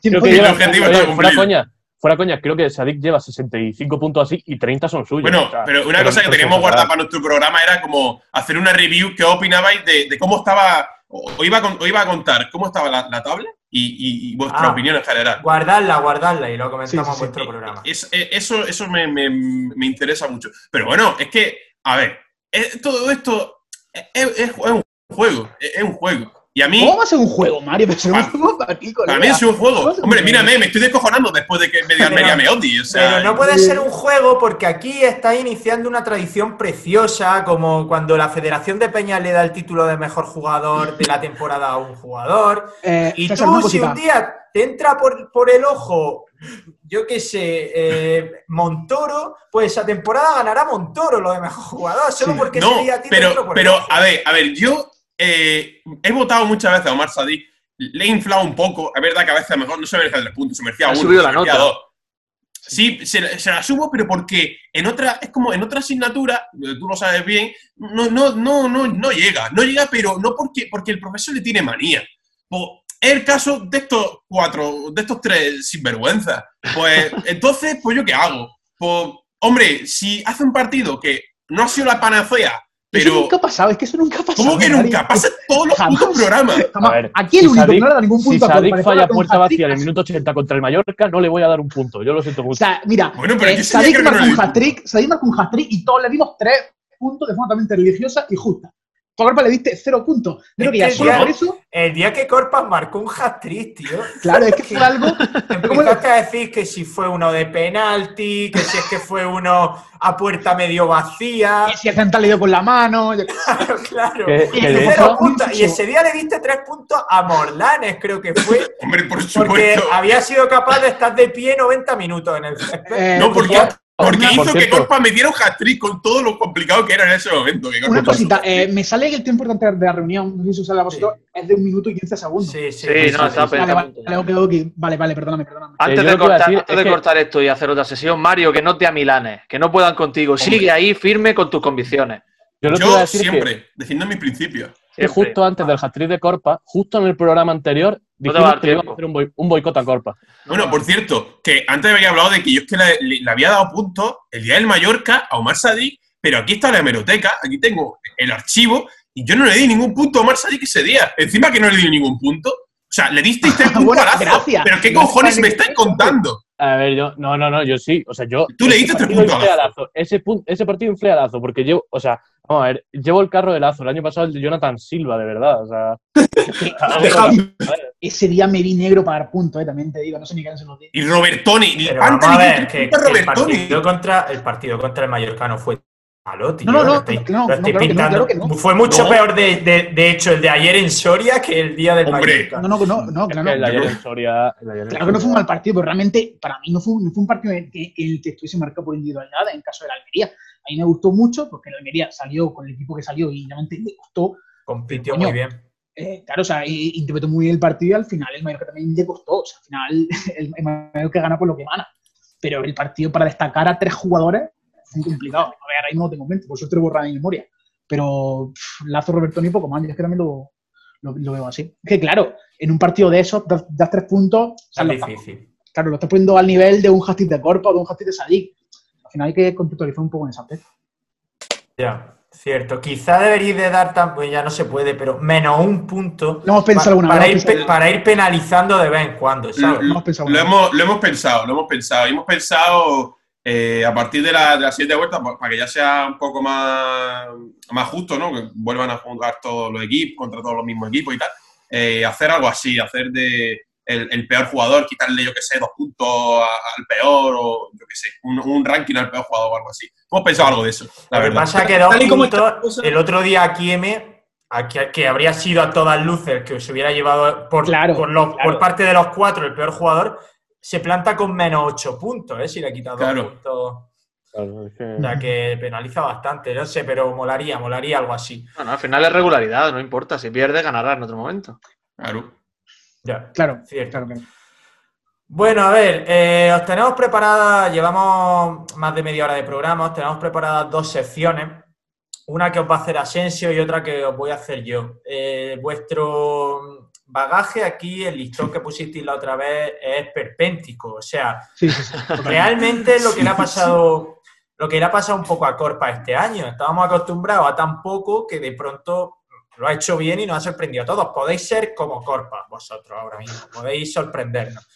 ¿Quién Creo puede que el lleva, objetivo está fuera cumplido. coña, fuera coña, creo que Sadik lleva 65 puntos así y 30 son suyos. Bueno, O sea, pero una cosa que teníamos guardada para nuestro programa era como hacer una review que opinabais de, de cómo estaba, o iba, a, con- o iba a contar cómo estaba la, la tabla y, y- y vuestra Ah. opinión en general. Guardadla, guardadla y lo comentamos Sí, sí, en sí. vuestro programa. Es- eh, eso eso me, me- me interesa mucho. Pero bueno, es que, a ver, es- todo esto es, es- es un juego, es, es un juego. Y a mí, ¿Cómo va a ser un juego, Mario? Pero ser un juego para ti, colega. para mí es un ¿Cómo va juego. a Hombre, mírame, me estoy descojonando después de que Medio Almería me odie. O sea, Pero no puede ser un juego porque aquí está iniciando una tradición preciosa, como cuando la Federación de Peñas le da el título de mejor jugador de la temporada a un jugador. Eh, Y tú, si un día te entra por, por el ojo, yo qué sé, eh, Montoro, pues esa temporada ganará Montoro lo de mejor jugador, solo Sí. porque no, ese día a ti pero, por el pero ojo. a ver, a ver, yo eh, he votado muchas veces a Omar Sadik, le he inflado un poco, es verdad que a veces a lo mejor no se merecía tres puntos, se merecía Ha uno, subido se la nota. dos. Sí, se, se la subo, pero porque en otra, es como en otra asignatura, tú lo sabes bien, no, no, no, no, no llega, no llega, pero no porque, porque el profesor le tiene manía. Pues, es el caso de estos cuatro, de estos tres sinvergüenzas. Pues [LAUGHS] entonces, pues yo qué hago? Pues, hombre, si hace un partido que no ha sido la panacea, Eso pero nunca ha pasado, es que eso nunca ha pasado. ¿cómo que nunca? Pasa en todos los Jamás. putos programas. Jamás. A ver, Aquí el si único que Sadik- no le da ningún Si punto a Sadik falla puerta hat-trick, vacía en el minuto 80 contra el Mallorca, no le voy a dar un punto. Yo lo siento O mucho. sea, mira, Bueno, pero eh, Sadik marcó no le un hat-trick, Sadik marcó un hat-trick y todos le dimos tres puntos de forma totalmente religiosa y justa. Tú a Corpa le diste cero puntos. Yo creo que ya Es que solo ya- por eso, El día que Corpas marcó un hat-trick, tío. claro, es que [LAUGHS] fue algo. [LAUGHS] ¿Cómo Empezaste a decir que si fue uno de penalti, que si es que fue uno a puerta medio vacía. Y si el central le dio con la mano. [LAUGHS] Claro, claro. Y, cero puntos. ese día le diste tres puntos a Morlanes, creo que fue, Hombre, por porque supuesto. había sido capaz de estar de pie 90 minutos en el. Eh, No, por porque Porque Una- hizo por que Corpa me diera un hat-trick con todo lo complicado que era en ese momento. Una cosita, eh, me sale que el tiempo importante de la reunión, no sé si os sale a vosotros, es de un minuto y 15 segundos. Sí, sí. Sí, no, está Vale, vale, vale, ok, ok. vale, vale, perdóname, perdóname. Antes, de cortar, decir antes es de que- cortar esto y hacer otra sesión, Mario, que no te amilanes, que no puedan contigo. Sigue ahí firme con tus convicciones. Yo lo que Yo siempre, defiendo mis principios. Que Siempre. justo antes del hat de Corpa, justo en el programa anterior, dijimos que íbamos a hacer un, boi- un boicot a Corpa. Bueno, por cierto, que antes había hablado de que yo es que le, le- le había dado puntos el día del Mallorca a Omar Sadik, pero aquí está la hemeroteca, aquí tengo el archivo, y yo no le di ningún punto a Omar Sadik ese día. Encima que no le di ningún punto. O sea, le disteis [LAUGHS] tres puntos Bueno, a Lazo. gracias. Pero ¿qué Gracias, cojones me estáis contando? A ver, yo, no, no, no, yo sí, o sea, yo. Tú le ese diste tres puntos a Lazo. Ese, ese partido inflé a Lazo, porque llevo, o sea, vamos a ver, llevo el carro de Lazo. El año pasado el de Jonathan Silva, de verdad, o sea. [LAUGHS] [LAUGHS] Ese día me vi negro para dar puntos, eh, también te digo, no sé ni qué se los di. Y Robertoni. Pero vamos a ver, que, que el, partido contra, el partido contra el Mallorca no fue malo, tío. No, no, no, Lo estáis- no, lo no, estáis claro que no, pintando. claro que no. Fue mucho No. peor, de, de, de hecho, el de ayer en Soria que el día del Hombre. Mallorca. No, no, no, no, claro, que el de no. ayer en Soria. el de ayer en Claro que no fue un mal partido, pero realmente para mí no fue, fue un partido en el que, el que estuviese marcado por individualidad en el caso de la Almería. A mí me gustó mucho porque la Almería salió con el equipo que salió y realmente me gustó. Compitió muy bien. Eh, claro, o sea, i- interpretó muy bien el partido y al final el Mallorca también le costó. O sea, al final [LAUGHS] el, el Mallorca gana por lo que gana. Pero el partido para destacar a tres jugadores es muy complicado. A ver, ahora mismo no tengo en mente, por suerte lo borra mi memoria. Pero pff, Lazo, Robertoni y poco más. Yo es que también lo, lo, lo veo así. Es que claro, en un partido de esos das, das tres puntos. Es difícil. claro, lo estás poniendo al nivel de un hat de Corpa o de un hat de Sadik. Al final hay que contextualizar un poco en esa aspecto. Ya, cierto. Quizá deberíais de dar, tan, pues ya no se puede, pero menos un punto Lo hemos pensado pa- alguna para, vez. ir, para ir penalizando de vez en cuando, ¿sabes? Lo, hemos pensado lo hemos, lo hemos pensado, lo hemos pensado. Y hemos pensado eh, a partir de la, de la siguiente vuelta, pa- para que ya sea un poco más, más justo, ¿no? Que vuelvan a jugar todos los equipos contra todos los mismos equipos y tal. eh, hacer algo así, hacer de el, el peor jugador, quitarle, yo que sé, dos puntos a- al peor o yo que sé, un, un ranking al peor jugador o algo así. Hemos pensado algo de eso, la Lo que verdad. pasa es que la cosa- el otro día aquí M, aquí- que habría sido a todas luces que se hubiera llevado por, Claro, por, los- claro. por parte de los cuatro el peor jugador, se planta con menos ocho puntos, ¿eh? Si le ha quitado Claro. dos puntos. Claro, es que- O sea que penaliza bastante, no sé, pero molaría, molaría algo así. Bueno, al final es regularidad, no importa. Si pierdes, ganarás en otro momento. Claro. Ya, Claro, cierto. claro, claro. Bueno, a ver, eh, os tenemos preparadas, llevamos más de media hora de programa, os tenemos preparadas dos secciones, una que os va a hacer Asensio y otra que os voy a hacer yo. Eh, vuestro bagaje aquí, el listón que pusisteis la otra vez, es perpéntico, o sea, Sí, sí, realmente lo que le ha pasado, lo que le ha pasado un poco a Corpa este año. Estábamos acostumbrados a tan poco que de pronto lo ha hecho bien y nos ha sorprendido a todos. Podéis ser como Corpa vosotros ahora mismo, podéis sorprendernos.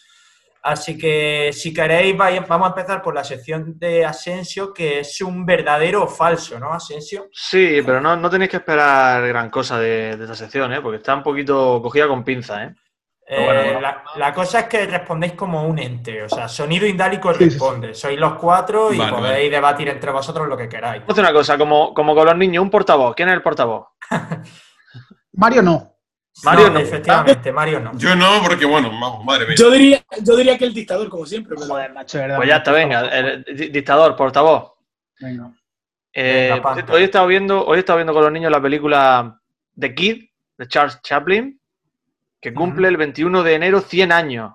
Así que si queréis, vamos a empezar por la sección de Asensio, que es un verdadero o falso, ¿no, Asensio? Sí, pero no, no tenéis que esperar gran cosa de, de esta sección, ¿eh? Porque está un poquito cogida con pinza, ¿eh? Eh, Bueno, bueno. La, la cosa es que respondéis como un ente, o sea, sonido indálico responde. Sois los cuatro y Vale, podéis vale. debatir entre vosotros lo que queráis. Una cosa, como, como con los niños, un portavoz. ¿Quién es el portavoz? [LAUGHS] Mario no. Mario no. efectivamente, Mario no. Yo no, porque bueno, vamos, madre mía. Yo diría, yo diría que el dictador, como siempre. pero- Joder, macho, verdad. Pues ya está, venga. El, dictador, portavoz. Venga. Eh, Panta. hoy he estado viendo, hoy he estado viendo con los niños la película The Kid de Charles Chaplin, que cumple el 21 de enero 100 años.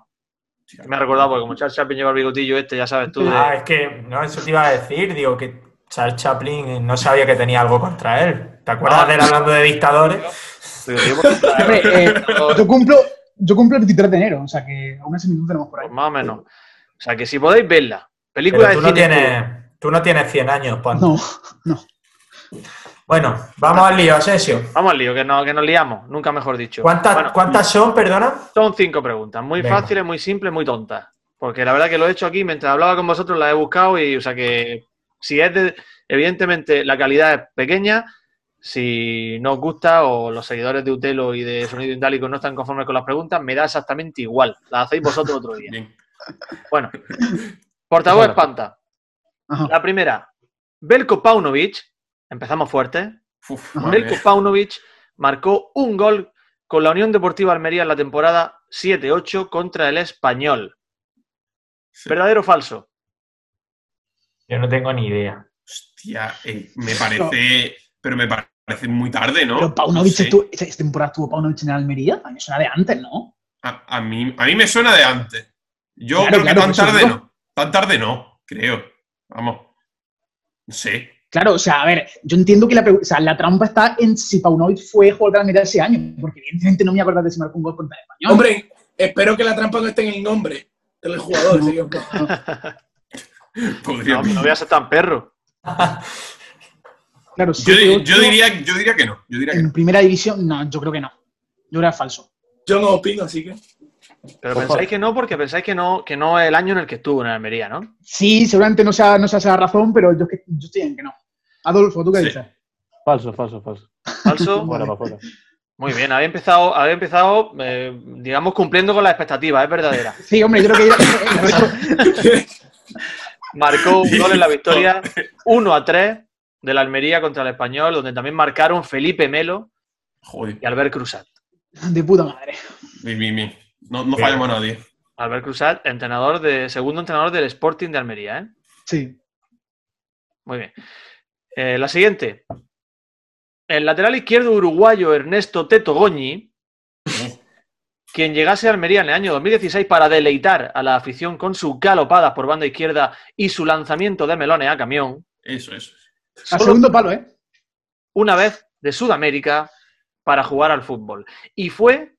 Me ha recordado porque como Charles Chaplin lleva el bigotillo este, ya sabes tú. de- Ah, es que no, eso te iba a decir, digo que Charles Chaplin no sabía que tenía algo contra él. ¿Te acuerdas Ah. de él hablando de dictadores? [LAUGHS] [LAUGHS] eh, yo, cumplo, yo cumplo el 23 de enero, o sea que aún así no tenemos por ahí. pues más o menos. O sea que si podéis verla. Pero Película de tú no, cine. tienes, tú no tienes 100 años, Panta. No, no. Bueno, vamos al lío, Asensio. Vamos al lío, que, no, que nos liamos, nunca mejor dicho. ¿Cuántas, Bueno, ¿Cuántas son, perdona? Son cinco preguntas, muy Venga. fáciles, muy simples, muy tontas. Porque la verdad que lo he hecho aquí mientras hablaba con vosotros, las he buscado y, o sea que, si es de, evidentemente la calidad es pequeña, si no os gusta o los seguidores de Utelo y de Sonido Indálico no están conformes con las preguntas, me da exactamente igual. Las hacéis vosotros otro día. Bien. Bueno, portavoz espanta. Ajá. La primera, Belko Paunovic, empezamos fuerte. Uf, Ajá. madre Belko. Paunovic marcó un gol con la Unión Deportiva Almería en la temporada 7-8 contra el Español. Sí. ¿Verdadero o falso? Yo no tengo ni idea. Hostia, eh, me parece. Pero me parece muy tarde, ¿no? Pero Paunovic, No sé. esta temporada estuvo Paunovic en Almería. A mí me suena de antes, ¿no? A, a mí, a mí me suena de antes. Yo Claro, creo claro, que tan tarde no. Tan tarde no, creo. Vamos. No sé. Claro, o sea, a ver, yo entiendo que la, o sea, la trampa está en si Paunovic fue jugador de la Almería ese año, porque evidentemente no me acuerdo de si marcó un gol contra el Español. Hombre, espero que la trampa no esté en el nombre del jugador. [LAUGHS] [LAUGHS] Podría. No, no voy a ser tan perro. [LAUGHS] Claro, yo, 7-8 yo diría, yo diría que no. Yo diría que en no. primera división, no, yo creo que no. Yo creo que es falso. Yo no opino, así que. Pero Ojo. pensáis que no, porque pensáis que no, que no es el año en el que estuvo en Almería, ¿no? Sí, seguramente no sea, no sea esa razón, pero yo, yo estoy en que no. Adolfo, ¿tú qué Sí. dices? Falso, falso, falso. Falso. Fuera, para afuera. Muy bien, había empezado, había empezado eh, digamos, cumpliendo con las expectativas, es verdadera. Sí, hombre, yo creo que [LAUGHS] Marcó un gol en la victoria [LAUGHS] 1 a 3 del Almería contra el Español, donde también marcaron Felipe Melo Joder. y Albert Cruzat. de puta madre. Mi, mi, mi. No, no fallamos a nadie. Albert Cruzat, entrenador de, segundo entrenador del Sporting de Almería, ¿eh? Sí. Muy bien. Eh, la siguiente. El lateral izquierdo uruguayo Ernesto Teto Goñi, quien llegase a Almería en el año 2016 para deleitar a la afición con sus galopadas por banda izquierda y su lanzamiento de melones a camión, Eso, eso. Al solo segundo palo, ¿eh? una vez de Sudamérica para jugar al fútbol. Y fue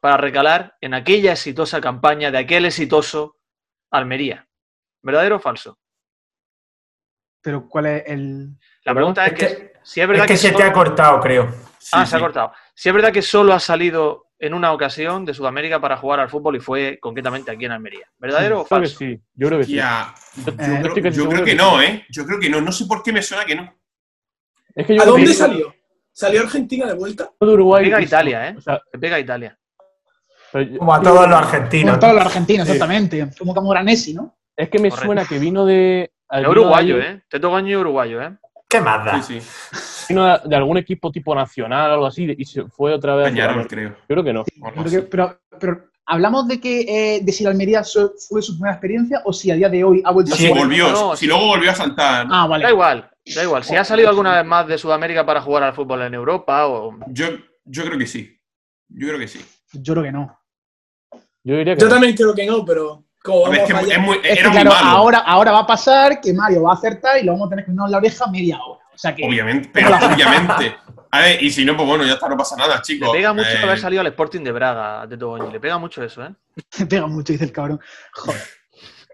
para recalar en aquella exitosa campaña de aquel exitoso Almería. ¿Verdadero o falso? Pero ¿cuál es el...? La pregunta es Es que, que- si es verdad Es que se solo- te ha cortado, creo. Sí, Ah, se ha cortado. Si es verdad que solo ha salido en una ocasión de Sudamérica para jugar al fútbol y fue concretamente aquí en Almería. ¿Verdadero o Creo que falso? sí, yo creo que sí. Ya, Yo, Eh, yo yo creo que sí. no, ¿eh? Yo creo que no. No sé por qué me suena que no. Es que yo ¿A dónde que salió? ¿Salió a Argentina de vuelta? de Uruguay. Pega y- Italia, ¿eh? O sea, pega a Italia. Como a todos los argentinos. Como todos los argentinos, Sí. exactamente. Como Camoranesi, ¿no? es que me Correcto. suena que vino de. De uruguayo, ¿eh? Teto Goñi es uruguayo, ¿eh? ¿Qué más da? Sí, sí. Vino de, algún equipo tipo nacional o algo así y se fue otra vez. a Peñarol, creo. Yo creo que no. Creo que- pero, pero hablamos de que eh, de si la Almería fue su primera experiencia o si a día de hoy ha vuelto Si a Sí. ser- volvió, No, si sí. luego volvió a saltar. Ah, vale. Da igual, da igual. Si ha salido alguna vez más de Sudamérica para jugar al fútbol en Europa o... Yo, yo creo que sí. Yo creo que sí. Yo creo que no. Yo diría que Yo no. también creo que no, pero como A ver, vamos es a que fallar- es muy- Es que, era muy claro, malo. ahora, ahora va a pasar que Mario va a acertar y lo vamos a tener que ponernos en la oreja media hora. O sea que Obviamente, pero obviamente. A ver, y si no, pues bueno, ya está, no pasa nada, Le chicos. pega mucho Eh, haber salido al Sporting de Braga, a Teto Goñi. Le pega mucho eso, ¿eh? [LAUGHS] te pega mucho, dice el cabrón. Joder.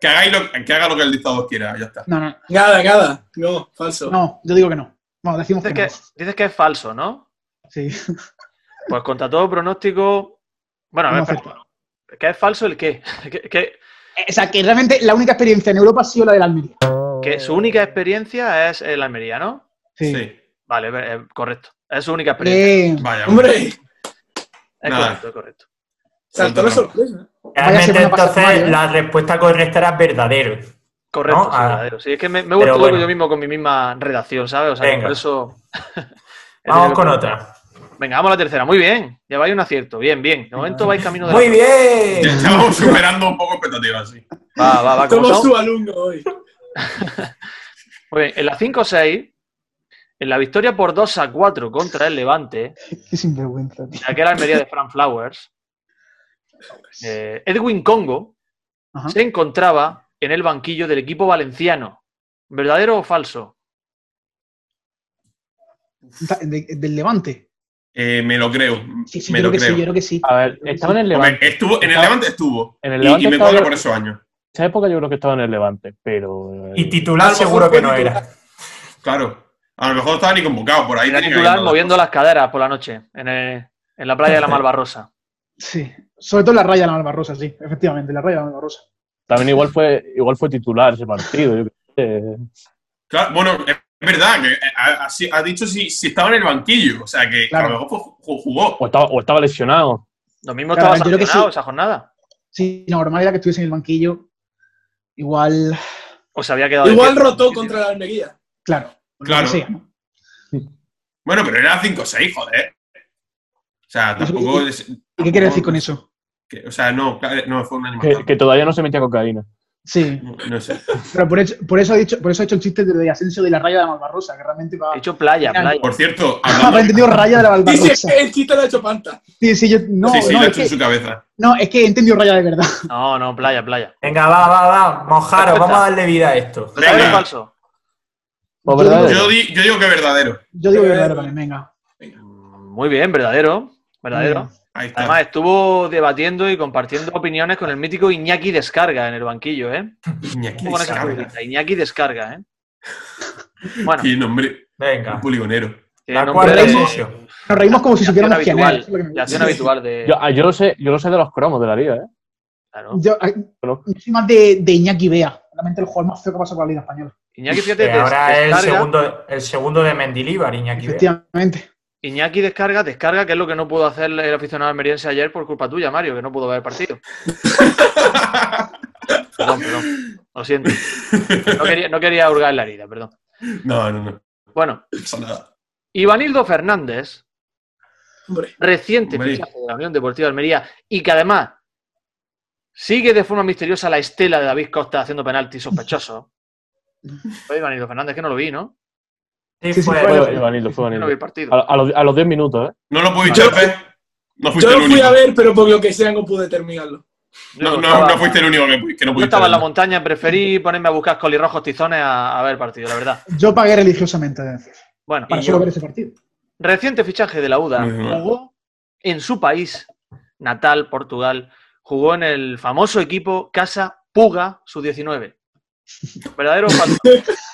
que, hagáis lo, que haga lo que el dictador quiera, ya está. No, no, Nada, nada. No, falso. no, yo digo que no. Bueno, decimos que, Dices que, dices que es falso, ¿no? no. Sí. Pues contra todo pronóstico... Bueno, a ver, No pero-. ¿qué es falso el qué? [LAUGHS] que, que- O sea, que realmente la única experiencia en Europa ha sido la de la Almería. que su única experiencia es el Almería, ¿no? Sí. Sí. Vale, eh, correcto. Es su única experiencia. Eh, Vaya. Hombre, Es nada. correcto, es correcto. saltó la sorpresa. Vaya Realmente entonces ¿eh? la respuesta correcta era verdadero. Correcto, ¿No? sí, Ah. verdadero. Sí, es que me, me he vuelto bueno. yo mismo con mi misma redacción, ¿sabes? O sea, Venga. por eso. Vamos [LAUGHS] con otra. Venga, vamos a la tercera. Muy bien. Lleváis un acierto. Bien, bien. De momento vais camino de. la- Muy bien. Ya, vamos superando un poco expectativas, sí. Va, va, va. como su alumno hoy. [LAUGHS] Muy bien. En la 5-6, en la victoria por 2 a 4 contra el Levante, Qué sinvergüenza, tío. en aquella Almería de Frank Flowers, eh, Edwin Congo Ajá. se encontraba en el banquillo del equipo valenciano. ¿Verdadero o falso? De- del Levante. Eh, me lo creo. Sí, sí, me yo lo creo que creo. sí, yo creo que sí. A ver, estaba en el Hombre, Levante. estuvo, en el Levante estuvo. En el Y- Levante y, me cuadra por esos años. esa época yo creo que estaba en el Levante, pero. eh, Y titular seguro que no titular. era. Claro. A lo mejor no estaba ni convocado, por ahí Era titular moviendo las caderas por la noche en, el- en la playa de la Malvarrosa. Sí. Sobre todo la raya de la Malvarrosa, sí. Efectivamente, la raya de la Malvarrosa. También igual fue, igual fue titular ese partido. yo sé. Claro, bueno, verdad que eh, ha, dicho si, si estaba en el banquillo. O sea, que Claro. a lo mejor jugó. O estaba, o estaba lesionado. Lo mismo Claro, estaba que sancionado sí. esa jornada. Sí, no, normal era que estuviese en el banquillo. Igual, O se había quedado Igual rotó contra la Almería. claro. Claro. que sea, ¿no? Bueno, pero era 5-6, joder. O sea, tampoco. es- ¿Y qué quiere decir con eso? que- o sea, no, no, fue una Que, animación. que todavía no se metía cocaína. Sí, No sé. [LAUGHS] pero por eso, por eso, ha dicho, por eso ha hecho el chiste de Asensio de la raya de la Malvarrosa, que realmente va. He dicho playa, Mira, playa. Por cierto, hablando- [LAUGHS] he entendido raya de la Dice que el chiste lo ha hecho panta. Sí, sí, yo. No, sí, sí, no, lo ha hecho en que, su cabeza. no, es que he entendido raya de verdad. [LAUGHS] No, no, playa, playa. Venga, va, va, va. Mojaros, vamos a darle vida a esto. ¿Verdadero o Venga. falso? Pues Yo verdadero. Yo, di- yo digo que es verdadero. Yo digo Eh, verdadero también, venga. Mm, Muy bien, verdadero. Verdadero. Ahí está. Además, estuvo debatiendo y compartiendo opiniones con el mítico Iñaki Descarga en el banquillo, ¿eh? [LAUGHS] Iñaki Descarga. Iñaki Descarga, ¿eh? Bueno, Qué nombre Venga. un poligonero. La nombre cuarta de-. Nos reímos como si quién habitual, gusta. acción habitual de... Yo, ah, yo lo sé, yo lo sé de los cromos de la liga, ¿eh? Claro. Yo, ah, Conozco. yo soy más de, de Iñaki Bea, realmente el jugador más feo que pasa por la Liga Española. Iñaki, fíjate, Que ahora es el segundo, el segundo de Mendilibar, Iñaki. Bea. Iñaki descarga, descarga, que es lo que no pudo hacer el aficionado almeriense ayer por culpa tuya, Mario, que no pudo ver el partido. [LAUGHS] Perdón, perdón. Lo siento. No quería, no quería hurgar la herida, perdón. No, no, no. Bueno, nada. Ivanildo Fernández, Hombre. reciente Hombre. fichaje de la Unión Deportiva de Almería y que además sigue de forma misteriosa la estela de David Costa haciendo penalti sospechoso. [LAUGHS] Fue Ivanildo Fernández, que no lo vi, ¿no? Sí, Sí, sí, fue- fue- Fue Ivanildo, fue Yo no vi Ivanildo. el partido. A, a los, a los 10 minutos, ¿eh? No lo pudiste Yo- ver. No Yo lo el fui único. a ver, pero por lo que sea no pude terminarlo. Yo No, no, estaba- no fuiste el único que, que no Yo pudiste estaba en la montaña, preferí ponerme a buscar colirrojos tizones a, a ver el partido, la verdad. Yo pagué religiosamente Bueno, para solo yo. ver ese partido. reciente fichaje de la UDA. Jugó en su país natal, Portugal. Jugó en el famoso equipo Casa Puga Sub-19. ¿Verdadero [LAUGHS] o falso?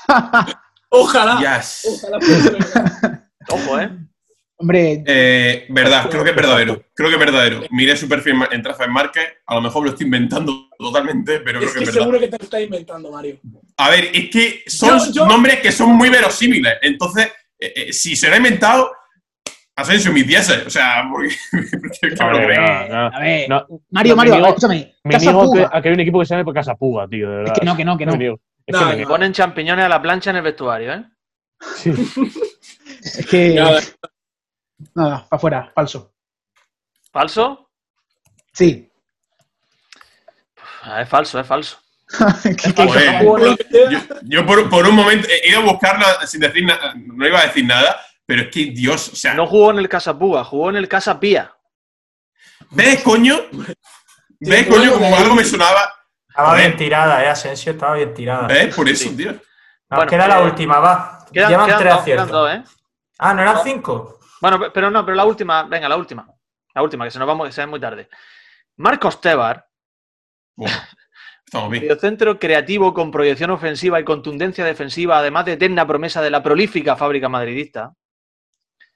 [LAUGHS] Ojalá. Yes. Ojalá. [LAUGHS] Ojo, ¿eh? Hombre, Eh, verdad, creo que es verdadero. Creo que es verdadero. Miré su perfil en Trafa en. A lo mejor me lo estoy inventando totalmente, pero creo Es que que es verdad. seguro que te lo estás inventando, Mario. A ver, es que son Yo- yo- nombres que son muy verosímiles. Entonces, eh, eh, si se lo ha inventado, Asensio, mis dieces. O sea, porque, [LAUGHS] porque creo. no, no. a ver, No, Mario, no, Mario, me niego- escúchame. Me Casa niego a que, Puga. a que hay un equipo que se llame Casa Puga, tío, de verdad. Es que no, que no, que no. Es No, que me no. Ponen champiñones a la plancha en el vestuario, ¿eh? Sí. [LAUGHS] Es que. Nada, para afuera, falso. ¿Falso? Sí. Es falso, es falso. [LAUGHS] Joder. Sea, Yo, yo por, por un momento he ido a buscarla sin decir nada. No iba a decir nada, pero es que Dios, o sea, No jugó en el Casa Puga, jugó en el Casa Pía. ¿ves, coño? ¿Ves, coño? Como algo me sonaba. Estaba bien tirada, eh, Asensio, estaba bien tirada. ¿Ves? Por eso, Sí. tío. Nos Bueno, queda la eh, última, va. Quedan, Llevan quedan tres dos, aciertos. quedan dos, ¿eh? Ah, ¿no eran cinco? Bueno, pe- pero no, pero la última, venga, la última. La última, que se nos vamos, que sea muy tarde. Marcos Tebar, Bueno, estamos bien. mediocentro creativo con proyección ofensiva y contundencia defensiva, además de eterna promesa de la prolífica fábrica madridista,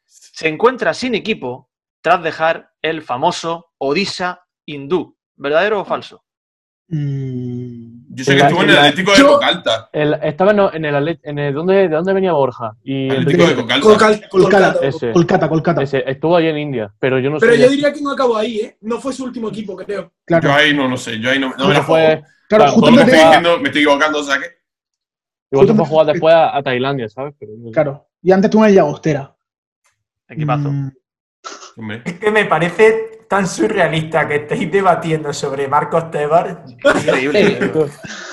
se encuentra sin equipo tras dejar el famoso Odisha hindú. ¿Verdadero o falso? Mm, Yo sé que estuvo en el Atlético de Cocalta. El- estaba en, en el, en el ¿dónde, ¿De dónde venía Borja? Y Atlético de Cocalta. Kolkata, Kolkata. Ese, estuvo allí en India, pero yo no Pero sé. yo diría que no acabó ahí, ¿eh? No fue su último equipo, creo. Claro, Yo ahí no lo sé. Yo ahí no, no me la fue, claro, justamente. estoy diciendo me estoy equivocando, o sea que. igual se fue a jugar después a, a Tailandia, ¿sabes? Pero, Claro. Y antes tuve en el Llagostera. Equipazo. Hombre. Es que me parece tan surrealista que estéis debatiendo sobre Marcos Tebar. Increíble.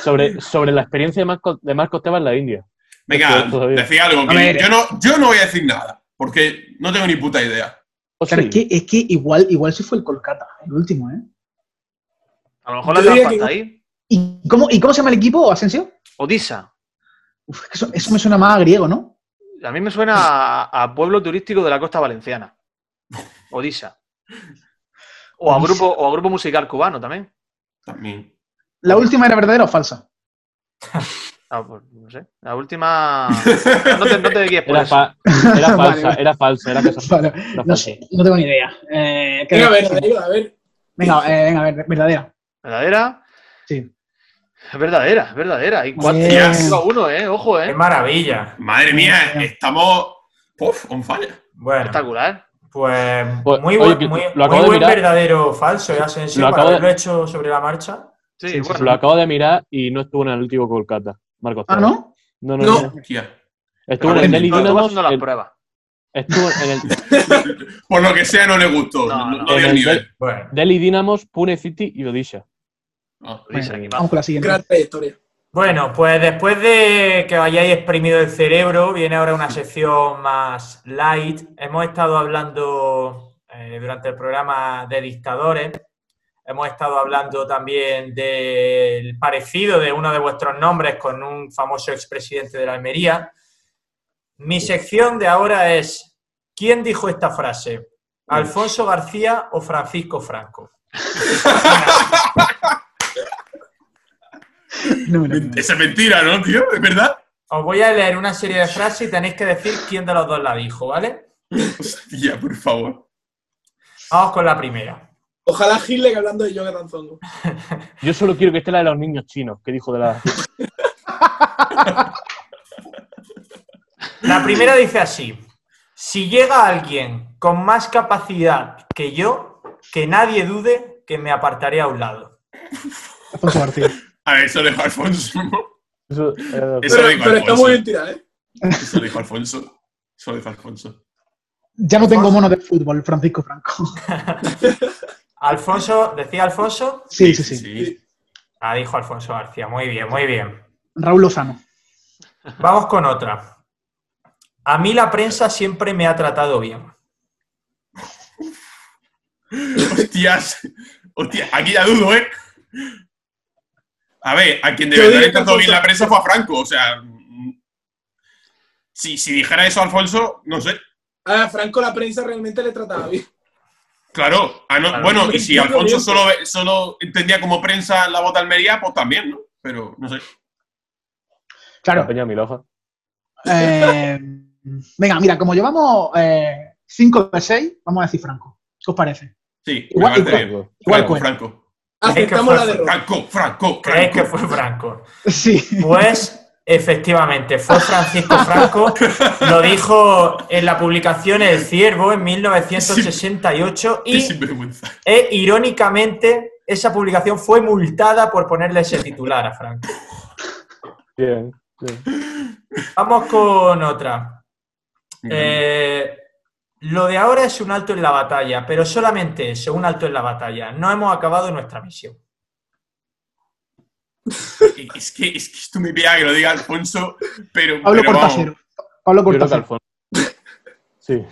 sobre, sobre la experiencia de Marcos, de Marcos Tebas en la India. Venga, decía algo. que yo, no, yo no voy a decir nada, porque no tengo ni puta idea. O sí. es que, es que igual, igual sí fue el Kolkata, el último, ¿eh? A lo mejor la trampa está ahí. ¿Y cómo, ¿Y cómo se llama el equipo, Asensio? Odisha. Uf, eso, eso me suena más a griego, ¿no? A mí me suena a, a pueblo turístico de la costa valenciana. Odisha. O a grupo, o a grupo musical cubano también. También. ¿La última era verdadera o falsa? [LAUGHS] Ah, pues, no sé. La última. No te, no te guíes por Era, eso. fa- era [LAUGHS] Vale, falsa, vale. era falsa, era cosa Vale, era no falsa. sé, no tengo ni idea. Eh, ¿qué- Venga, a ver, a ver, venga, eh, venga, a ver, verdadera. ¿Verdadera? Sí. Es verdadera, es verdadera. Y cuatro a uno, ¿eh? Ojo, ¡Qué ¿eh? maravilla! Madre mía, estamos. Uf, on fire. Bueno, Espectacular. Pues Pues, muy, oye, buen, que muy, lo muy acabo de buen mirar. verdadero falso, ¿eh, Asensio? Lo Para acabo de- haberlo hecho sobre la marcha. Sí, Sí, sí, bueno. Lo acabo de mirar y no estuvo en el Atlético Kolkata. Marcos Ah. ¿no? No, no, No. no. Hostia. Estuvo en el bueno, Delhi haciendo las el- pruebas. Estuvo en el [LAUGHS] Por lo que sea, no le gustó. No, No, no. no dio En el el nivel. Bueno, Delhi Dynamos, Pune City y Odisha. Ah, aquí vamos con la siguiente. Gran trayectoria. Bueno, pues después de que hayáis exprimido el cerebro, viene ahora una sección más light. Hemos estado hablando eh, durante el programa de dictadores. Hemos estado hablando también del parecido de uno de vuestros nombres con un famoso expresidente de la Almería. Mi sección de ahora es, ¿quién dijo esta frase? ¿Alfonso García o Francisco Franco? [LAUGHS] No. Esa es mentira, ¿no, tío? ¿Es verdad? Os voy a leer una serie de frases y tenéis que decir quién de los dos la dijo, ¿vale? Hostia, por favor. Vamos con la primera. Ojalá Hitler hablando de Jonathan Zongo. Yo solo quiero que esté la de los niños chinos, que dijo de la. La primera dice así. Si llega alguien con más capacidad que yo, que nadie dude que me apartaré a un lado. Alfonso García. A ver, eso lo dijo Alfonso. Eso, eh, Eso Pero, lo dijo pero está Alfonso. tirada, ¿eh? Eso lo dijo Alfonso. Eso lo dijo Alfonso. Ya no tengo mono de fútbol, Francisco Franco. [LAUGHS] Alfonso, ¿decía Alfonso? Sí, sí, sí. Ah, dijo Alfonso García. Muy bien, muy bien. Raúl Lozano. Vamos con otra. A mí la prensa siempre me ha tratado bien. Hostias. Hostia, aquí ya dudo, ¿eh? A ver, a quien de verdad le trató bien la prensa fue a Franco. O sea. mm, Si, si dijera eso Alfonso, no sé. A Franco la prensa realmente le trataba bien. Claro, ah, no, Claro. bueno, y si Alfonso solo, solo entendía como prensa la bota Almería, pues también, ¿no? Pero no sé. la Claro. Eh, venga, mira, como llevamos 5 de 6, vamos a decir Franco. ¿Qué os parece? Sí, Igual- igual- bien. igual Franco, cuenta. Franco. Aceptamos fue la derrota. Franco, Franco, ¿Creéis que fue Franco? Sí. Pues efectivamente, fue Francisco Franco. Lo dijo en la publicación El Ciervo en 1968 Qué y sinvergüenza. E, irónicamente, esa publicación fue multada por ponerle ese titular a Franco. Bien. bien. Vamos con otra. Eh, lo de ahora es un alto en la batalla, pero solamente eso, un alto en la batalla. No hemos acabado nuestra misión. [LAUGHS] Es que, es que esto me pega que lo diga Alfonso, pero. Pablo pero. Cortacero. Pablo Cortacero. Sí.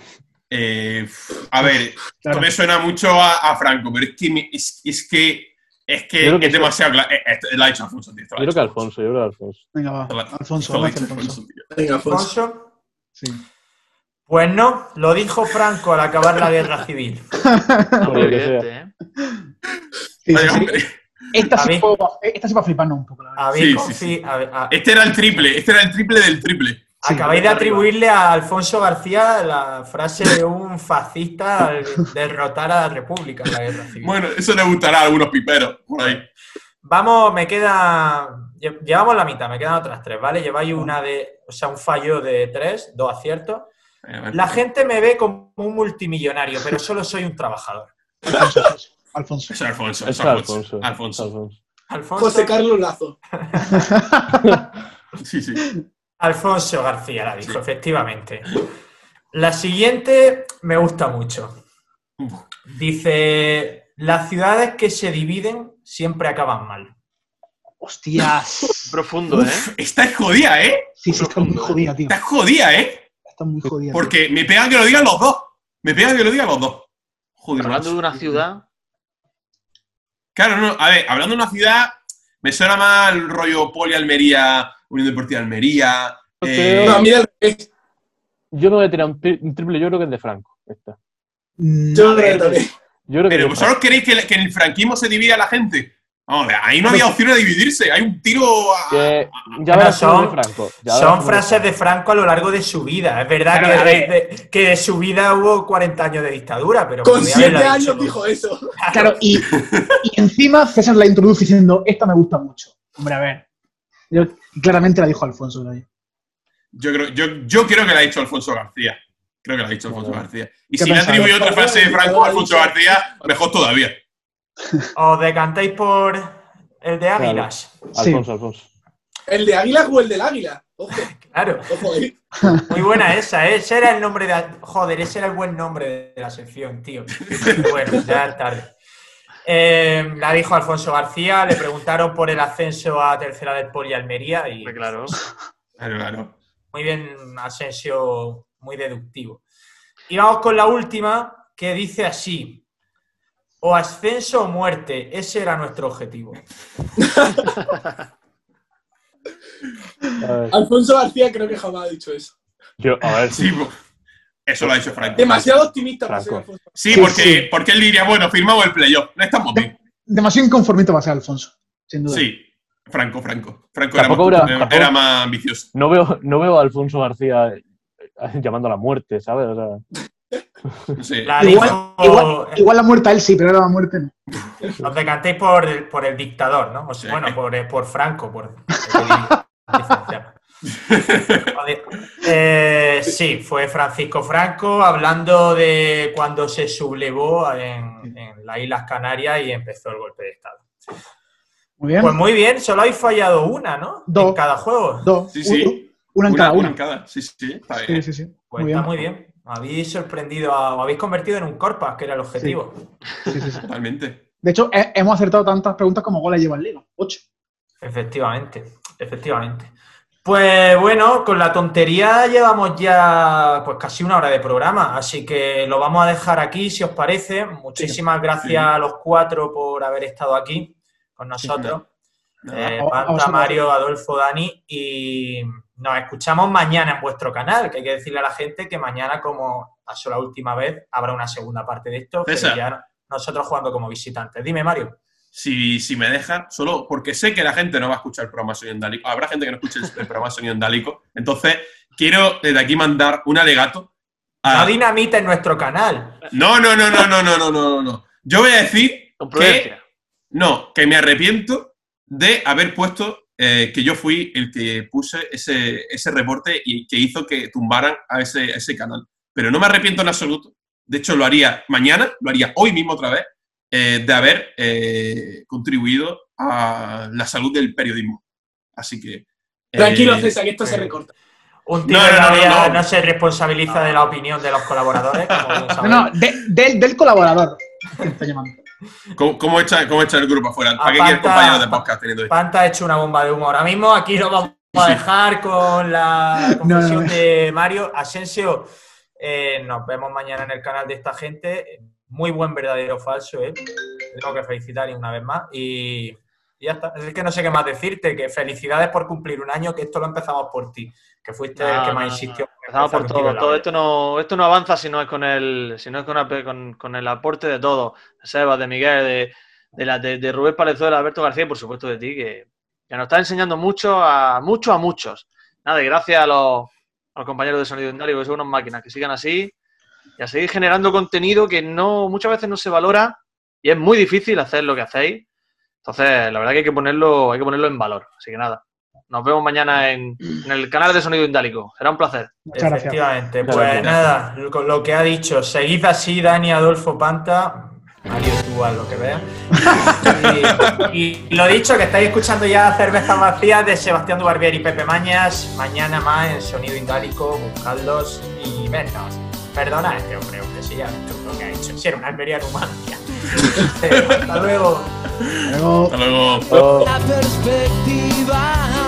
Eh, a ver, esto me suena mucho a, a Franco, pero es que, me- es, es que, es que es demasiado claro. Eh, lo ha dicho Alfonso, tío. Yo creo que Alfonso, yo creo que Alfonso. Venga, va. Alfonso. Venga, Alfonso. Alfonso. Sí. Pues no, lo dijo Franco al acabar la guerra civil. [LAUGHS] Evidente. ¿eh? Sí, sí, Vaya, sí. hombre. Esta sí fue, esta sí va a fliparnos un poco, la verdad. Habéis Sí, sí, sí. a- a- Este era el triple, este era el triple del triple. Sí, acabáis de arriba. atribuirle a Alfonso García la frase de un fascista al derrotar a la República en la guerra civil. Bueno, eso le gustará a algunos piperos por ahí. Vamos, me queda. lle- Llevamos la mitad, me quedan otras tres, ¿vale? Lleváis una de. O sea, un fallo de tres, dos aciertos. Eh. La gente me ve como un multimillonario, pero solo soy un trabajador. Alfonso, Alfonso. Alfonso. Eso es Alfonso, es Alfonso. Alfonso. Alfonso. Alfonso, José Carlos Lazo. [LAUGHS] Sí, sí. Alfonso García la dijo, Sí. efectivamente. La siguiente me gusta mucho. Dice: Las ciudades que se dividen siempre acaban mal. Hostias. Profundo, ¿eh? Está jodida, ¿eh? Sí, sí, está muy jodida, tío. Está jodida, ¿eh? Está muy jodida. tío. Porque me pega que lo digan los dos. Me pega que lo digan los dos. Joder, Hablando de una ciudad, Claro, no, a ver, hablando de una ciudad, me suena más el rollo Poli Almería, Unión Deportiva Almería. eh, No, a mí al revés. Yo me voy a tirar un, tri- un triple, yo creo que es de Franco. Esta. Mm, Yo a ver, también. Yo creo que pero es de ¿vosotros queréis que, que en el franquismo se divida la gente? Ahí no había opción de dividirse, hay un tiro a... Que Bueno, ya tú son- de Franco. ya verás Son tú de frases de Franco a lo largo de su vida. Es verdad Claro, que, de, que de su vida hubo 40 años de dictadura, pero Con podría siete haberla años dicho. dijo eso. [LAUGHS] Claro, y, y encima César la introduce diciendo, esta me gusta mucho. Hombre, a ver. Yo- claramente la dijo Alfonso. yo. Yo, creo, yo, yo creo que la ha dicho Alfonso García. Creo que la ha dicho Alfonso Bueno. García. Y ¿Qué si le atribuye otra frase de Franco a Alfonso García, mejor todavía. ¿Os decantáis por el de Águilas? Sí. Alfonso, Alfonso. ¿El de Águila o el del Águila? Ojo, Claro. ojo ahí. Muy buena esa, ¿eh? ese era el nombre de... Joder, ese era el buen nombre de la sección, tío. Bueno, ya es tarde. Eh, la dijo Alfonso García, le preguntaron por el ascenso a tercera del Poli Almería y Claro. Claro, claro. muy bien, Asensio, muy deductivo. Y vamos con la última, que dice así. O ascenso o muerte, ese era nuestro objetivo. Alfonso García creo que jamás ha dicho eso. yo, a ver, Sí, pues, eso lo ha dicho Franco. Demasiado optimista para ser Franco. Alfonso. Sí, Sí, porque, sí. porque él diría, bueno, firmamos el playoff. No estamos bien. Demasiado inconformista va a ser Alfonso, sin duda. Sí, Franco, Franco. Franco era más, Tampoco era- era tampoco- más ambicioso. no veo, no veo a Alfonso García eh, llamando a la muerte, ¿sabes? O sea, La Igual, dijo- igual, igual la muerte a él sí, pero la muerte no. Os decantéis por el, por el dictador, ¿no? O sea, Sí. Bueno, por, eh, por Franco, por. Eh, sí, fue Francisco Franco hablando de cuando se sublevó en, en las Islas Canarias y empezó el golpe de Estado. Muy bien. Pues muy bien, solo habéis fallado una, ¿no? Dos. En cada juego. Dos. Sí, sí. Una en cada una una. en cada. Sí, sí, está Sí, sí, sí. Pues Muy está bien. muy bien. Me habéis sorprendido, a- os habéis convertido en un Corpas, que era el objetivo. Sí, sí, sí. [LAUGHS] Totalmente. De hecho, he- hemos acertado tantas preguntas como goles lleva el Liga. Ocho. Efectivamente, efectivamente. Pues bueno, con la tontería llevamos ya pues casi una hora de programa, así que lo vamos a dejar aquí si os parece. Muchísimas gracias Sí. a los cuatro por haber estado aquí con nosotros. Eh, Panta, vosotros. Mario, Adolfo, Dani y nos escuchamos mañana en vuestro canal, que hay que decirle a la gente que mañana, como pasó la última vez, habrá una segunda parte de esto, pero César. ya nosotros jugando como visitantes. Dime, Mario. Si, si me dejan, solo porque sé que la gente no va a escuchar el programa Sonido Endálico. Habrá gente que no escuche el programa Sonido Endálico. Entonces, quiero desde aquí mandar un alegato a. No dinamita en nuestro canal. No, no, no, no, no, no, no, no, no. Yo voy a decir que no, que me arrepiento de haber puesto eh, que yo fui el que puse ese, ese reporte y que hizo que tumbaran a ese, a ese canal. Pero no me arrepiento en absoluto. De hecho, lo haría mañana, lo haría hoy mismo otra vez, eh, de haber eh, contribuido a la salud del periodismo. Así que. eh, Tranquilo, César, que esto se recorta. Un tío No, de no, la no, vida no. no se responsabiliza de la opinión de los colaboradores. como [LAUGHS] No, no, de- del, del colaborador que está llamando. ¿Cómo, cómo echa, ¿Cómo echa el grupo afuera? ¿Para qué Aparte- quieres compañeros de podcast teniendo esto? Panta ha hecho una bomba de humo. Ahora mismo aquí lo vamos a dejar con la confesión No, no. de Mario. Asensio, eh, nos vemos mañana en el canal de esta gente. Muy buen verdadero o falso, ¿eh? Te Tengo que felicitar y una vez más. Y, y ya está. Es que no sé qué más decirte. Que felicidades por cumplir un año, que esto lo empezamos por ti. Que fuiste el que más no. insistió. Empezamos por todo. Todo esto no, esto no avanza si no es con el, si no es con, con- con el aporte de todos. De Sebas, de Miguel, de, de, la, de, de Rubén Palezuela, de Alberto García y por supuesto de ti, que, que nos está enseñando mucho a muchos a muchos. Nada, y gracias a los, a los compañeros de Sonido Indario, que son unas máquinas, que sigan así y a seguir generando contenido que no muchas veces no se valora y es muy difícil hacer lo que hacéis. Entonces, la verdad que hay que ponerlo, hay que ponerlo en valor. Así que nada. Nos vemos mañana en, en el canal de Sonido Indálico. Será un placer. Muchas gracias. Efectivamente. Muchas Pues gracias. nada, con lo que ha dicho, seguid así, Dani Adolfo Panta. Mario, tú haz lo que veas. Y, y lo dicho, que estáis escuchando ya Cervezas Vacías de Sebastián Dubarbier y Pepe Mañas. Mañana más en Sonido Indálico, buscadlos y vernos. Perdona a este hombre, hombre, si ya hecho lo que ha hecho. Si era una Almería Numancia. [LAUGHS] Hasta luego. Luego, Hasta luego. La perspectiva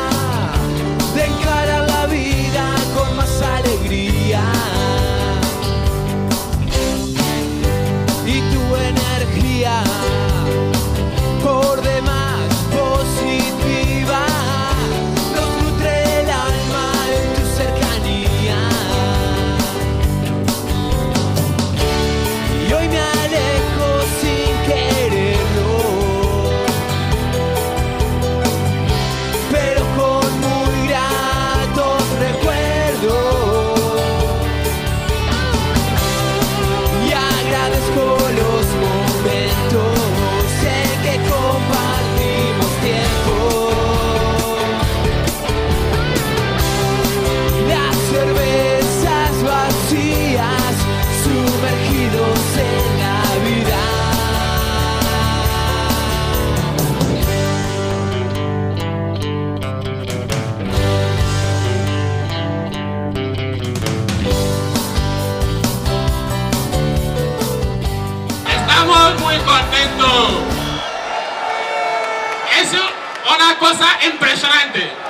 cosa impresionante.